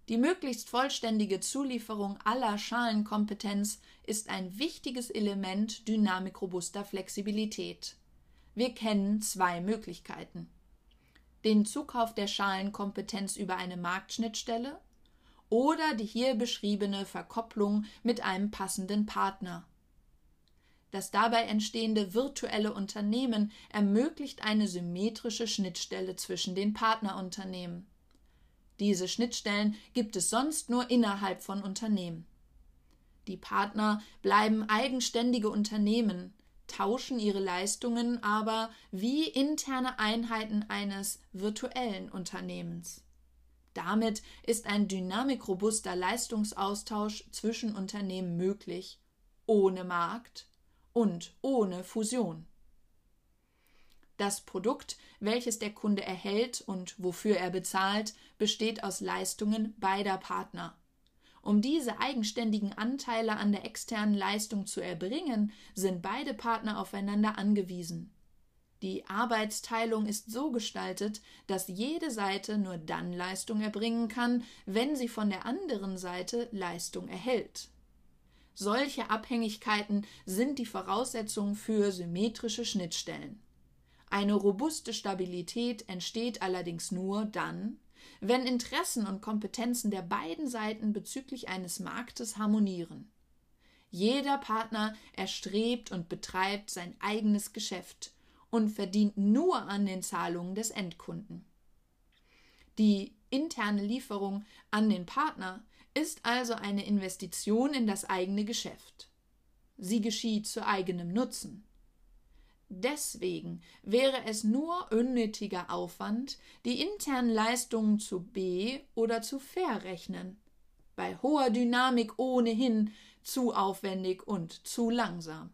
Die möglichst vollständige Zulieferung aller Schalenkompetenz ist ein wichtiges Element dynamikrobuster Flexibilität. Wir kennen zwei Möglichkeiten. Den Zukauf der Schalenkompetenz über eine Marktschnittstelle oder die hier beschriebene Verkopplung mit einem passenden Partner. Das dabei entstehende virtuelle Unternehmen ermöglicht eine symmetrische Schnittstelle zwischen den Partnerunternehmen. Diese Schnittstellen gibt es sonst nur innerhalb von Unternehmen. Die Partner bleiben eigenständige Unternehmen, tauschen ihre Leistungen aber wie interne Einheiten eines virtuellen Unternehmens. Damit ist ein dynamikrobuster Leistungsaustausch zwischen Unternehmen möglich, ohne Markt und ohne Fusion. Das Produkt, welches der Kunde erhält und wofür er bezahlt, besteht aus Leistungen beider Partner. Um diese eigenständigen Anteile an der externen Leistung zu erbringen, sind beide Partner aufeinander angewiesen. Die Arbeitsteilung ist so gestaltet, dass jede Seite nur dann Leistung erbringen kann, wenn sie von der anderen Seite Leistung erhält. Solche Abhängigkeiten sind die Voraussetzung für symmetrische Schnittstellen. Eine robuste Stabilität entsteht allerdings nur dann, wenn Interessen und Kompetenzen der beiden Seiten bezüglich eines Marktes harmonieren. Jeder Partner erstrebt und betreibt sein eigenes Geschäft und verdient nur an den Zahlungen des Endkunden. Die interne Lieferung an den Partner ist also eine Investition in das eigene Geschäft. Sie geschieht zu eigenem Nutzen. Deswegen wäre es nur unnötiger Aufwand, die internen Leistungen zu B oder zu verrechnen. Bei hoher Dynamik ohnehin zu aufwendig und zu langsam.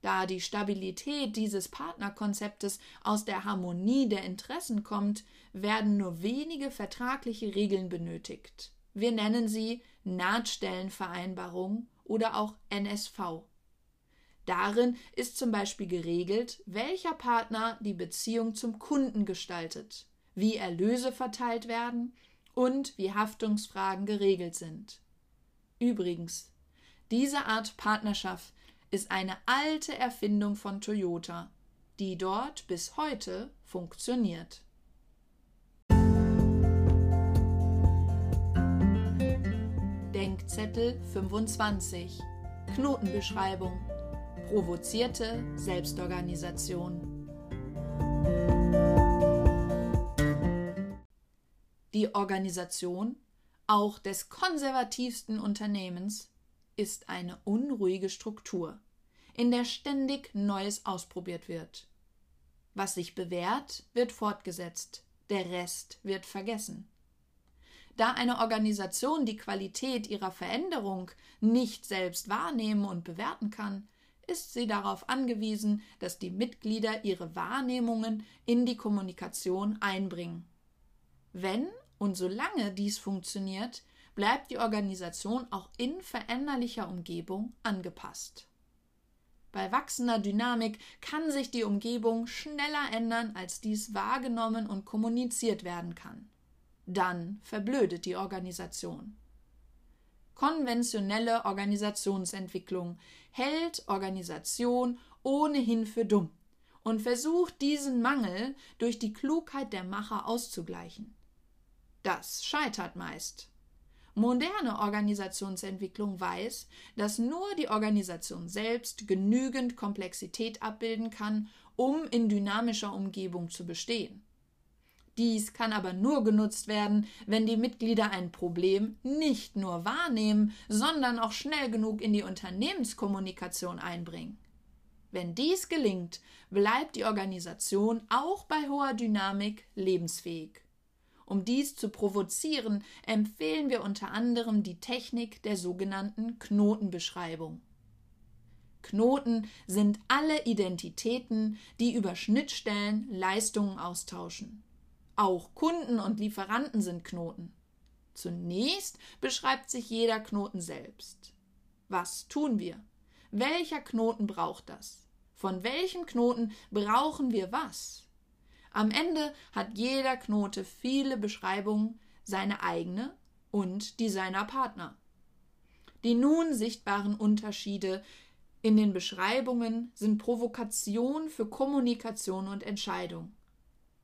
Da die Stabilität dieses Partnerkonzeptes aus der Harmonie der Interessen kommt, werden nur wenige vertragliche Regeln benötigt. Wir nennen sie Nahtstellenvereinbarung oder auch NSV. Darin ist zum Beispiel geregelt, welcher Partner die Beziehung zum Kunden gestaltet, wie Erlöse verteilt werden und wie Haftungsfragen geregelt sind. Übrigens, diese Art Partnerschaft ist eine alte Erfindung von Toyota, die dort bis heute funktioniert. Denkzettel 25 Knotenbeschreibung provozierte Selbstorganisation. Die Organisation, auch des konservativsten Unternehmens, ist eine unruhige Struktur, in der ständig Neues ausprobiert wird. Was sich bewährt, wird fortgesetzt, der Rest wird vergessen. Da eine Organisation die Qualität ihrer Veränderung nicht selbst wahrnehmen und bewerten kann, ist sie darauf angewiesen, dass die Mitglieder ihre Wahrnehmungen in die Kommunikation einbringen. Wenn und solange dies funktioniert, bleibt die Organisation auch in veränderlicher Umgebung angepasst. Bei wachsender Dynamik kann sich die Umgebung schneller ändern, als dies wahrgenommen und kommuniziert werden kann. Dann verblödet die Organisation. Konventionelle Organisationsentwicklung hält Organisation ohnehin für dumm und versucht diesen Mangel durch die Klugheit der Macher auszugleichen. Das scheitert meist. Moderne Organisationsentwicklung weiß, dass nur die Organisation selbst genügend Komplexität abbilden kann, um in dynamischer Umgebung zu bestehen. Dies kann aber nur genutzt werden, wenn die Mitglieder ein Problem nicht nur wahrnehmen, sondern auch schnell genug in die Unternehmenskommunikation einbringen. Wenn dies gelingt, bleibt die Organisation auch bei hoher Dynamik lebensfähig. Um dies zu provozieren, empfehlen wir unter anderem die Technik der sogenannten Knotenbeschreibung. Knoten sind alle Identitäten, die über Schnittstellen Leistungen austauschen. Auch Kunden und Lieferanten sind Knoten. Zunächst beschreibt sich jeder Knoten selbst. Was tun wir? Welcher Knoten braucht das? Von welchem Knoten brauchen wir was? Am Ende hat jeder Knote viele Beschreibungen, seine eigene und die seiner Partner. Die nun sichtbaren Unterschiede in den Beschreibungen sind Provokation für Kommunikation und Entscheidung.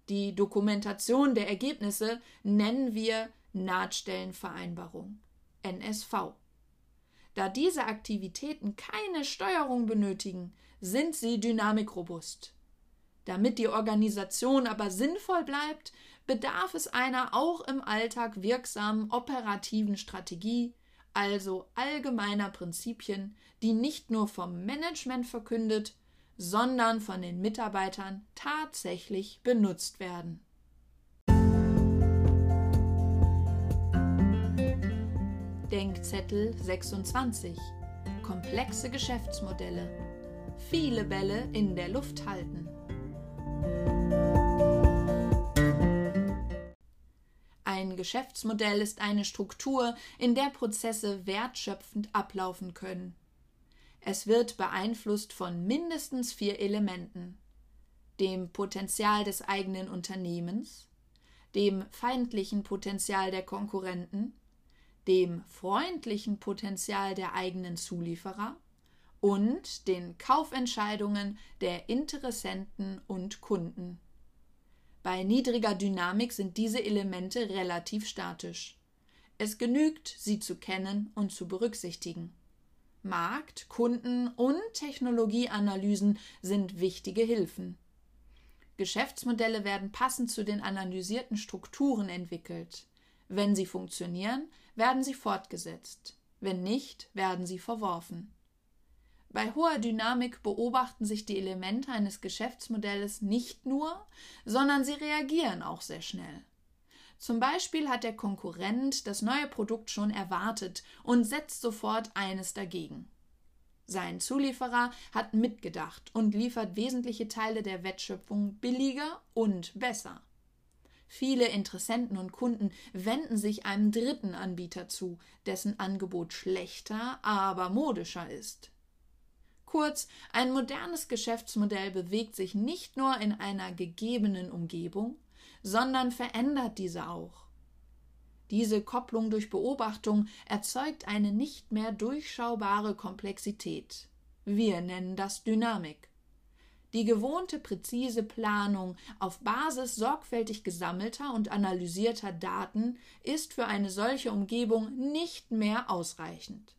Die Dokumentation der Ergebnisse nennen wir Nahtstellenvereinbarung NSV. Da diese Aktivitäten keine Steuerung benötigen, sind sie dynamikrobust. Damit die Organisation aber sinnvoll bleibt, bedarf es einer auch im Alltag wirksamen operativen Strategie, also allgemeiner Prinzipien, die nicht nur vom Management verkündet, sondern von den Mitarbeitern tatsächlich benutzt werden. Denkzettel 26 Komplexe Geschäftsmodelle Viele Bälle in der Luft halten. Ein Geschäftsmodell ist eine Struktur, in der Prozesse wertschöpfend ablaufen können. Es wird beeinflusst von mindestens vier Elementen. dem Potenzial des eigenen Unternehmens, dem feindlichen Potenzial der Konkurrenten, dem freundlichen Potenzial der eigenen Zulieferer und den Kaufentscheidungen der Interessenten und Kunden. Bei niedriger Dynamik sind diese Elemente relativ statisch. Es genügt, sie zu kennen und zu berücksichtigen. Markt-, Kunden- und Technologieanalysen sind wichtige Hilfen. Geschäftsmodelle werden passend zu den analysierten Strukturen entwickelt. Wenn sie funktionieren, werden sie fortgesetzt. Wenn nicht, werden sie verworfen. Bei hoher Dynamik beobachten sich die Elemente eines Geschäftsmodells nicht nur, sondern sie reagieren auch sehr schnell. Zum Beispiel hat der Konkurrent das neue Produkt schon erwartet und setzt sofort eines dagegen. Sein Zulieferer hat mitgedacht und liefert wesentliche Teile der Wertschöpfung billiger und besser. Viele Interessenten und Kunden wenden sich einem dritten Anbieter zu, dessen Angebot schlechter, aber modischer ist. Kurz, ein modernes Geschäftsmodell bewegt sich nicht nur in einer gegebenen Umgebung, sondern verändert diese auch. Diese Kopplung durch Beobachtung erzeugt eine nicht mehr durchschaubare Komplexität. Wir nennen das Dynamik. Die gewohnte präzise Planung auf Basis sorgfältig gesammelter und analysierter Daten ist für eine solche Umgebung nicht mehr ausreichend.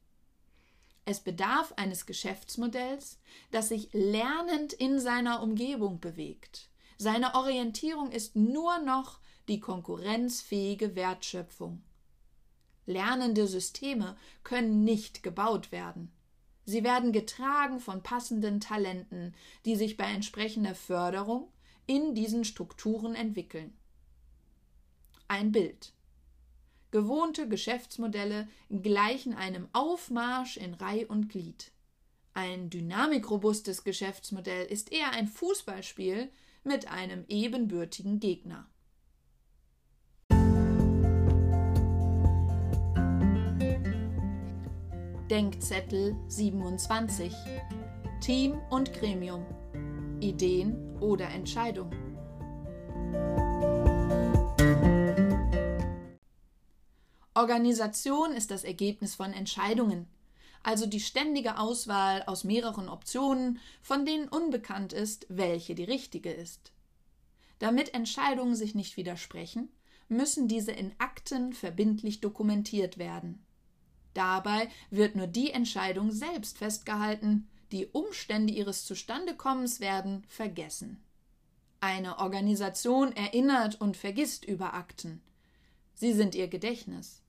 Es bedarf eines Geschäftsmodells, das sich lernend in seiner Umgebung bewegt. Seine Orientierung ist nur noch die konkurrenzfähige Wertschöpfung. Lernende Systeme können nicht gebaut werden. Sie werden getragen von passenden Talenten, die sich bei entsprechender Förderung in diesen Strukturen entwickeln. Ein Bild. Gewohnte Geschäftsmodelle gleichen einem Aufmarsch in Reih und Glied. Ein dynamikrobustes Geschäftsmodell ist eher ein Fußballspiel mit einem ebenbürtigen Gegner. Denkzettel 27 Team und Gremium. Ideen oder Entscheidung? Organisation ist das Ergebnis von Entscheidungen, also die ständige Auswahl aus mehreren Optionen, von denen unbekannt ist, welche die richtige ist. Damit Entscheidungen sich nicht widersprechen, müssen diese in Akten verbindlich dokumentiert werden. Dabei wird nur die Entscheidung selbst festgehalten, die Umstände ihres Zustandekommens werden vergessen. Eine Organisation erinnert und vergisst über Akten. Sie sind ihr Gedächtnis.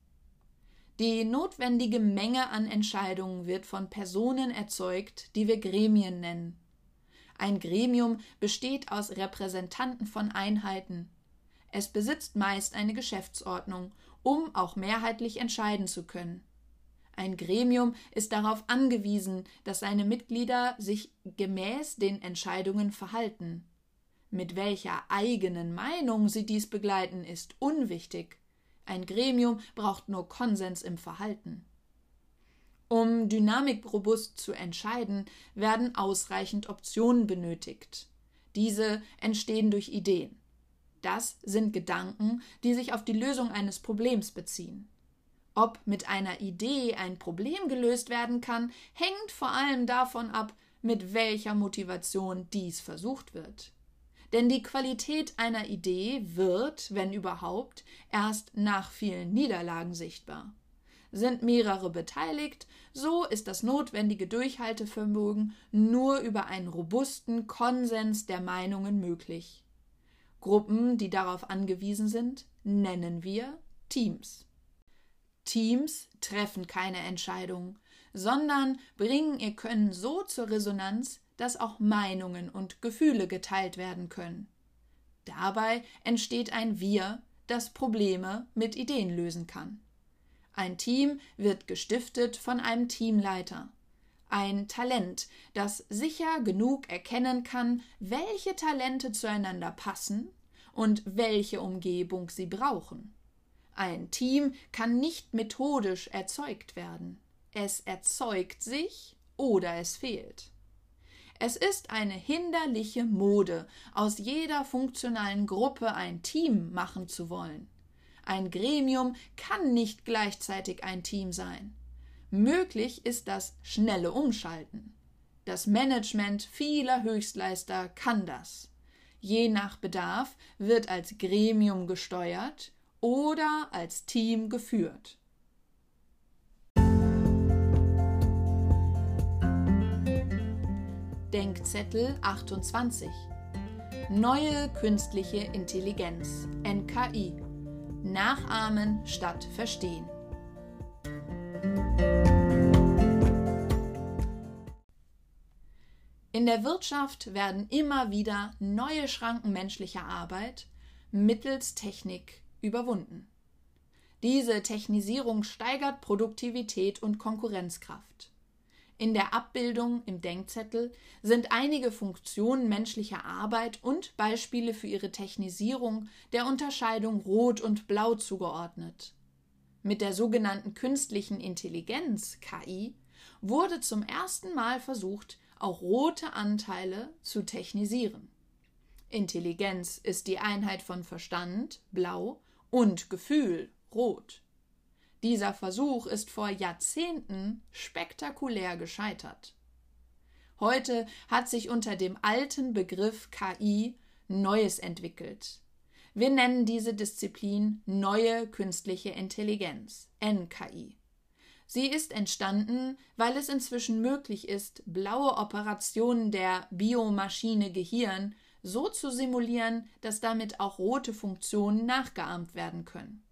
Die notwendige Menge an Entscheidungen wird von Personen erzeugt, die wir Gremien nennen. Ein Gremium besteht aus Repräsentanten von Einheiten. Es besitzt meist eine Geschäftsordnung, um auch mehrheitlich entscheiden zu können. Ein Gremium ist darauf angewiesen, dass seine Mitglieder sich gemäß den Entscheidungen verhalten. Mit welcher eigenen Meinung sie dies begleiten, ist unwichtig. Ein Gremium braucht nur Konsens im Verhalten. Um dynamikrobust zu entscheiden, werden ausreichend Optionen benötigt. Diese entstehen durch Ideen. Das sind Gedanken, die sich auf die Lösung eines Problems beziehen. Ob mit einer Idee ein Problem gelöst werden kann, hängt vor allem davon ab, mit welcher Motivation dies versucht wird. Denn die Qualität einer Idee wird, wenn überhaupt, erst nach vielen Niederlagen sichtbar. Sind mehrere beteiligt, so ist das notwendige Durchhaltevermögen nur über einen robusten Konsens der Meinungen möglich. Gruppen, die darauf angewiesen sind, nennen wir Teams. Teams treffen keine Entscheidungen, sondern bringen ihr Können so zur Resonanz, dass auch Meinungen und Gefühle geteilt werden können. Dabei entsteht ein Wir, das Probleme mit Ideen lösen kann. Ein Team wird gestiftet von einem Teamleiter. Ein Talent, das sicher genug erkennen kann, welche Talente zueinander passen und welche Umgebung sie brauchen. Ein Team kann nicht methodisch erzeugt werden. Es erzeugt sich oder es fehlt. Es ist eine hinderliche Mode, aus jeder funktionalen Gruppe ein Team machen zu wollen. Ein Gremium kann nicht gleichzeitig ein Team sein. Möglich ist das schnelle Umschalten. Das Management vieler Höchstleister kann das. Je nach Bedarf wird als Gremium gesteuert oder als Team geführt. Denkzettel 28 Neue künstliche Intelligenz NKI Nachahmen statt Verstehen In der Wirtschaft werden immer wieder neue Schranken menschlicher Arbeit mittels Technik überwunden. Diese Technisierung steigert Produktivität und Konkurrenzkraft. In der Abbildung im Denkzettel sind einige Funktionen menschlicher Arbeit und Beispiele für ihre Technisierung der Unterscheidung Rot und Blau zugeordnet. Mit der sogenannten künstlichen Intelligenz KI wurde zum ersten Mal versucht, auch rote Anteile zu technisieren. Intelligenz ist die Einheit von Verstand, blau, und Gefühl, rot. Dieser Versuch ist vor Jahrzehnten spektakulär gescheitert. Heute hat sich unter dem alten Begriff KI Neues entwickelt. Wir nennen diese Disziplin neue künstliche Intelligenz, NKI. Sie ist entstanden, weil es inzwischen möglich ist, blaue Operationen der Biomaschine Gehirn so zu simulieren, dass damit auch rote Funktionen nachgeahmt werden können.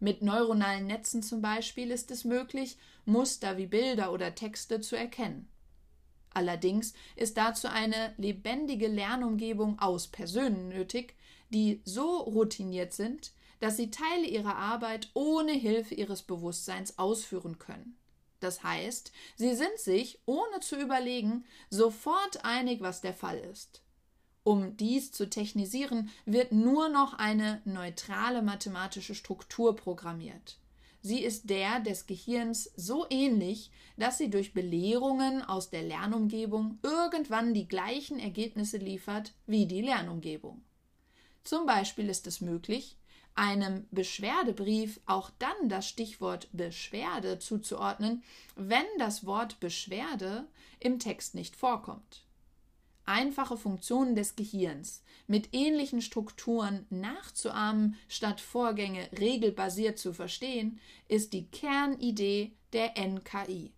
Mit neuronalen Netzen zum Beispiel ist es möglich, Muster wie Bilder oder Texte zu erkennen. Allerdings ist dazu eine lebendige Lernumgebung aus Personen nötig, die so routiniert sind, dass sie Teile ihrer Arbeit ohne Hilfe ihres Bewusstseins ausführen können. Das heißt, sie sind sich, ohne zu überlegen, sofort einig, was der Fall ist. Um dies zu technisieren, wird nur noch eine neutrale mathematische Struktur programmiert. Sie ist der des Gehirns so ähnlich, dass sie durch Belehrungen aus der Lernumgebung irgendwann die gleichen Ergebnisse liefert wie die Lernumgebung. Zum Beispiel ist es möglich, einem Beschwerdebrief auch dann das Stichwort Beschwerde zuzuordnen, wenn das Wort Beschwerde im Text nicht vorkommt. Einfache Funktionen des Gehirns mit ähnlichen Strukturen nachzuahmen, statt Vorgänge regelbasiert zu verstehen, ist die Kernidee der NKI.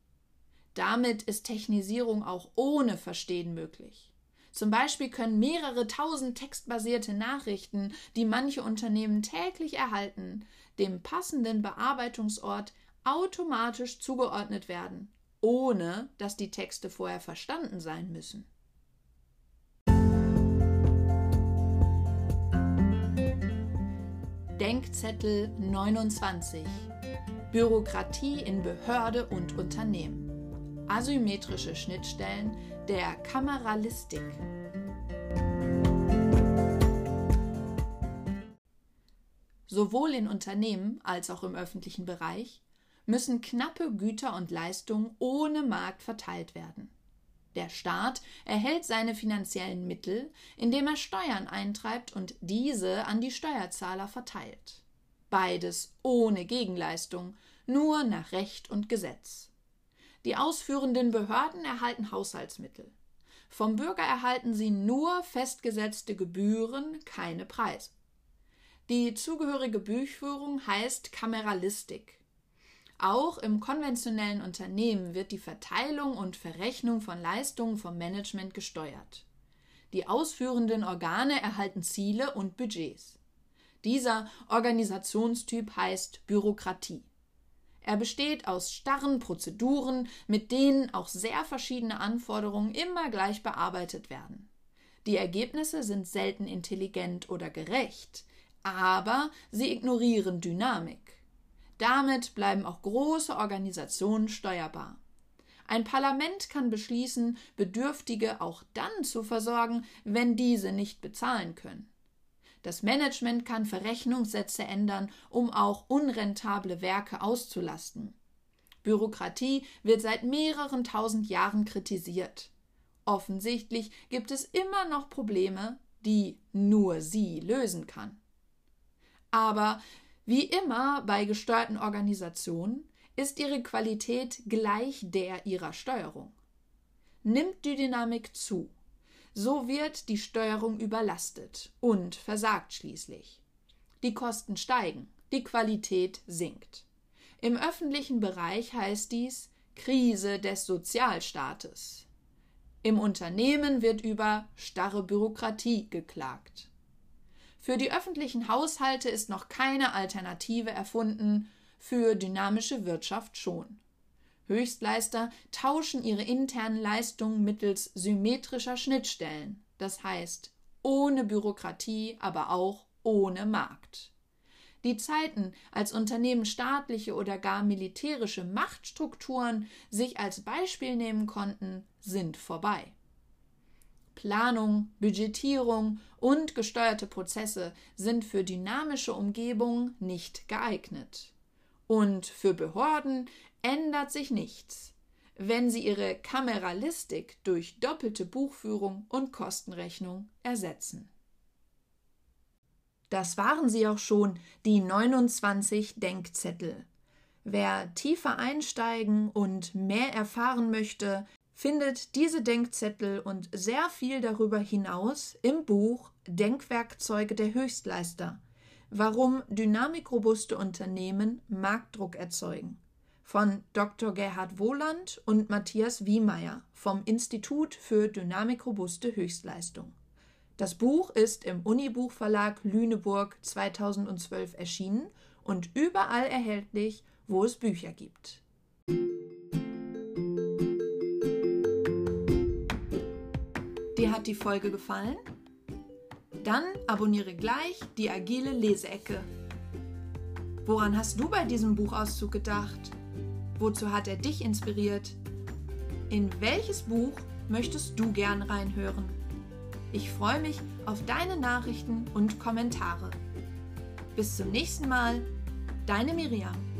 Damit ist Technisierung auch ohne Verstehen möglich. Zum Beispiel können mehrere tausend textbasierte Nachrichten, die manche Unternehmen täglich erhalten, dem passenden Bearbeitungsort automatisch zugeordnet werden, ohne dass die Texte vorher verstanden sein müssen. Denkzettel 29 Bürokratie in Behörde und Unternehmen Asymmetrische Schnittstellen der Kameralistik. Sowohl in Unternehmen als auch im öffentlichen Bereich müssen knappe Güter und Leistungen ohne Markt verteilt werden. Der Staat erhält seine finanziellen Mittel, indem er Steuern eintreibt und diese an die Steuerzahler verteilt. Beides ohne Gegenleistung, nur nach Recht und Gesetz. Die ausführenden Behörden erhalten Haushaltsmittel. Vom Bürger erhalten sie nur festgesetzte Gebühren, keine Preise. Die zugehörige Buchführung heißt Kameralistik. Auch im konventionellen Unternehmen wird die Verteilung und Verrechnung von Leistungen vom Management gesteuert. Die ausführenden Organe erhalten Ziele und Budgets. Dieser Organisationstyp heißt Bürokratie. Er besteht aus starren Prozeduren, mit denen auch sehr verschiedene Anforderungen immer gleich bearbeitet werden. Die Ergebnisse sind selten intelligent oder gerecht, aber sie ignorieren Dynamik. Damit bleiben auch große Organisationen steuerbar. Ein Parlament kann beschließen, Bedürftige auch dann zu versorgen, wenn diese nicht bezahlen können. Das Management kann Verrechnungssätze ändern, um auch unrentable Werke auszulasten. Bürokratie wird seit mehreren tausend Jahren kritisiert. Offensichtlich gibt es immer noch Probleme, die nur sie lösen kann. Aber wie immer bei gesteuerten Organisationen ist ihre Qualität gleich der ihrer Steuerung. Nimmt die Dynamik zu, so wird die Steuerung überlastet und versagt schließlich. Die Kosten steigen, die Qualität sinkt. Im öffentlichen Bereich heißt dies Krise des Sozialstaates. Im Unternehmen wird über starre Bürokratie geklagt. Für die öffentlichen Haushalte ist noch keine Alternative erfunden, für dynamische Wirtschaft schon. Höchstleister tauschen ihre internen Leistungen mittels symmetrischer Schnittstellen, das heißt ohne Bürokratie, aber auch ohne Markt. Die Zeiten, als Unternehmen staatliche oder gar militärische Machtstrukturen sich als Beispiel nehmen konnten, sind vorbei. Planung, Budgetierung und gesteuerte Prozesse sind für dynamische Umgebungen nicht geeignet. Und für Behörden ändert sich nichts, wenn sie ihre Kameralistik durch doppelte Buchführung und Kostenrechnung ersetzen. Das waren sie auch schon, die 29 Denkzettel. Wer tiefer einsteigen und mehr erfahren möchte, findet diese Denkzettel und sehr viel darüber hinaus im Buch Denkwerkzeuge der Höchstleister. Warum dynamikrobuste Unternehmen Marktdruck erzeugen. Von Dr. Gerhard Wohland und Matthias Wiemeyer vom Institut für dynamikrobuste Höchstleistung. Das Buch ist im Unibuchverlag Lüneburg 2012 erschienen und überall erhältlich, wo es Bücher gibt. Dir hat die Folge gefallen? Dann abonniere gleich die agile Leseecke. Woran hast du bei diesem Buchauszug gedacht? Wozu hat er dich inspiriert? In welches Buch möchtest du gern reinhören? Ich freue mich auf deine Nachrichten und Kommentare. Bis zum nächsten Mal, deine Miriam.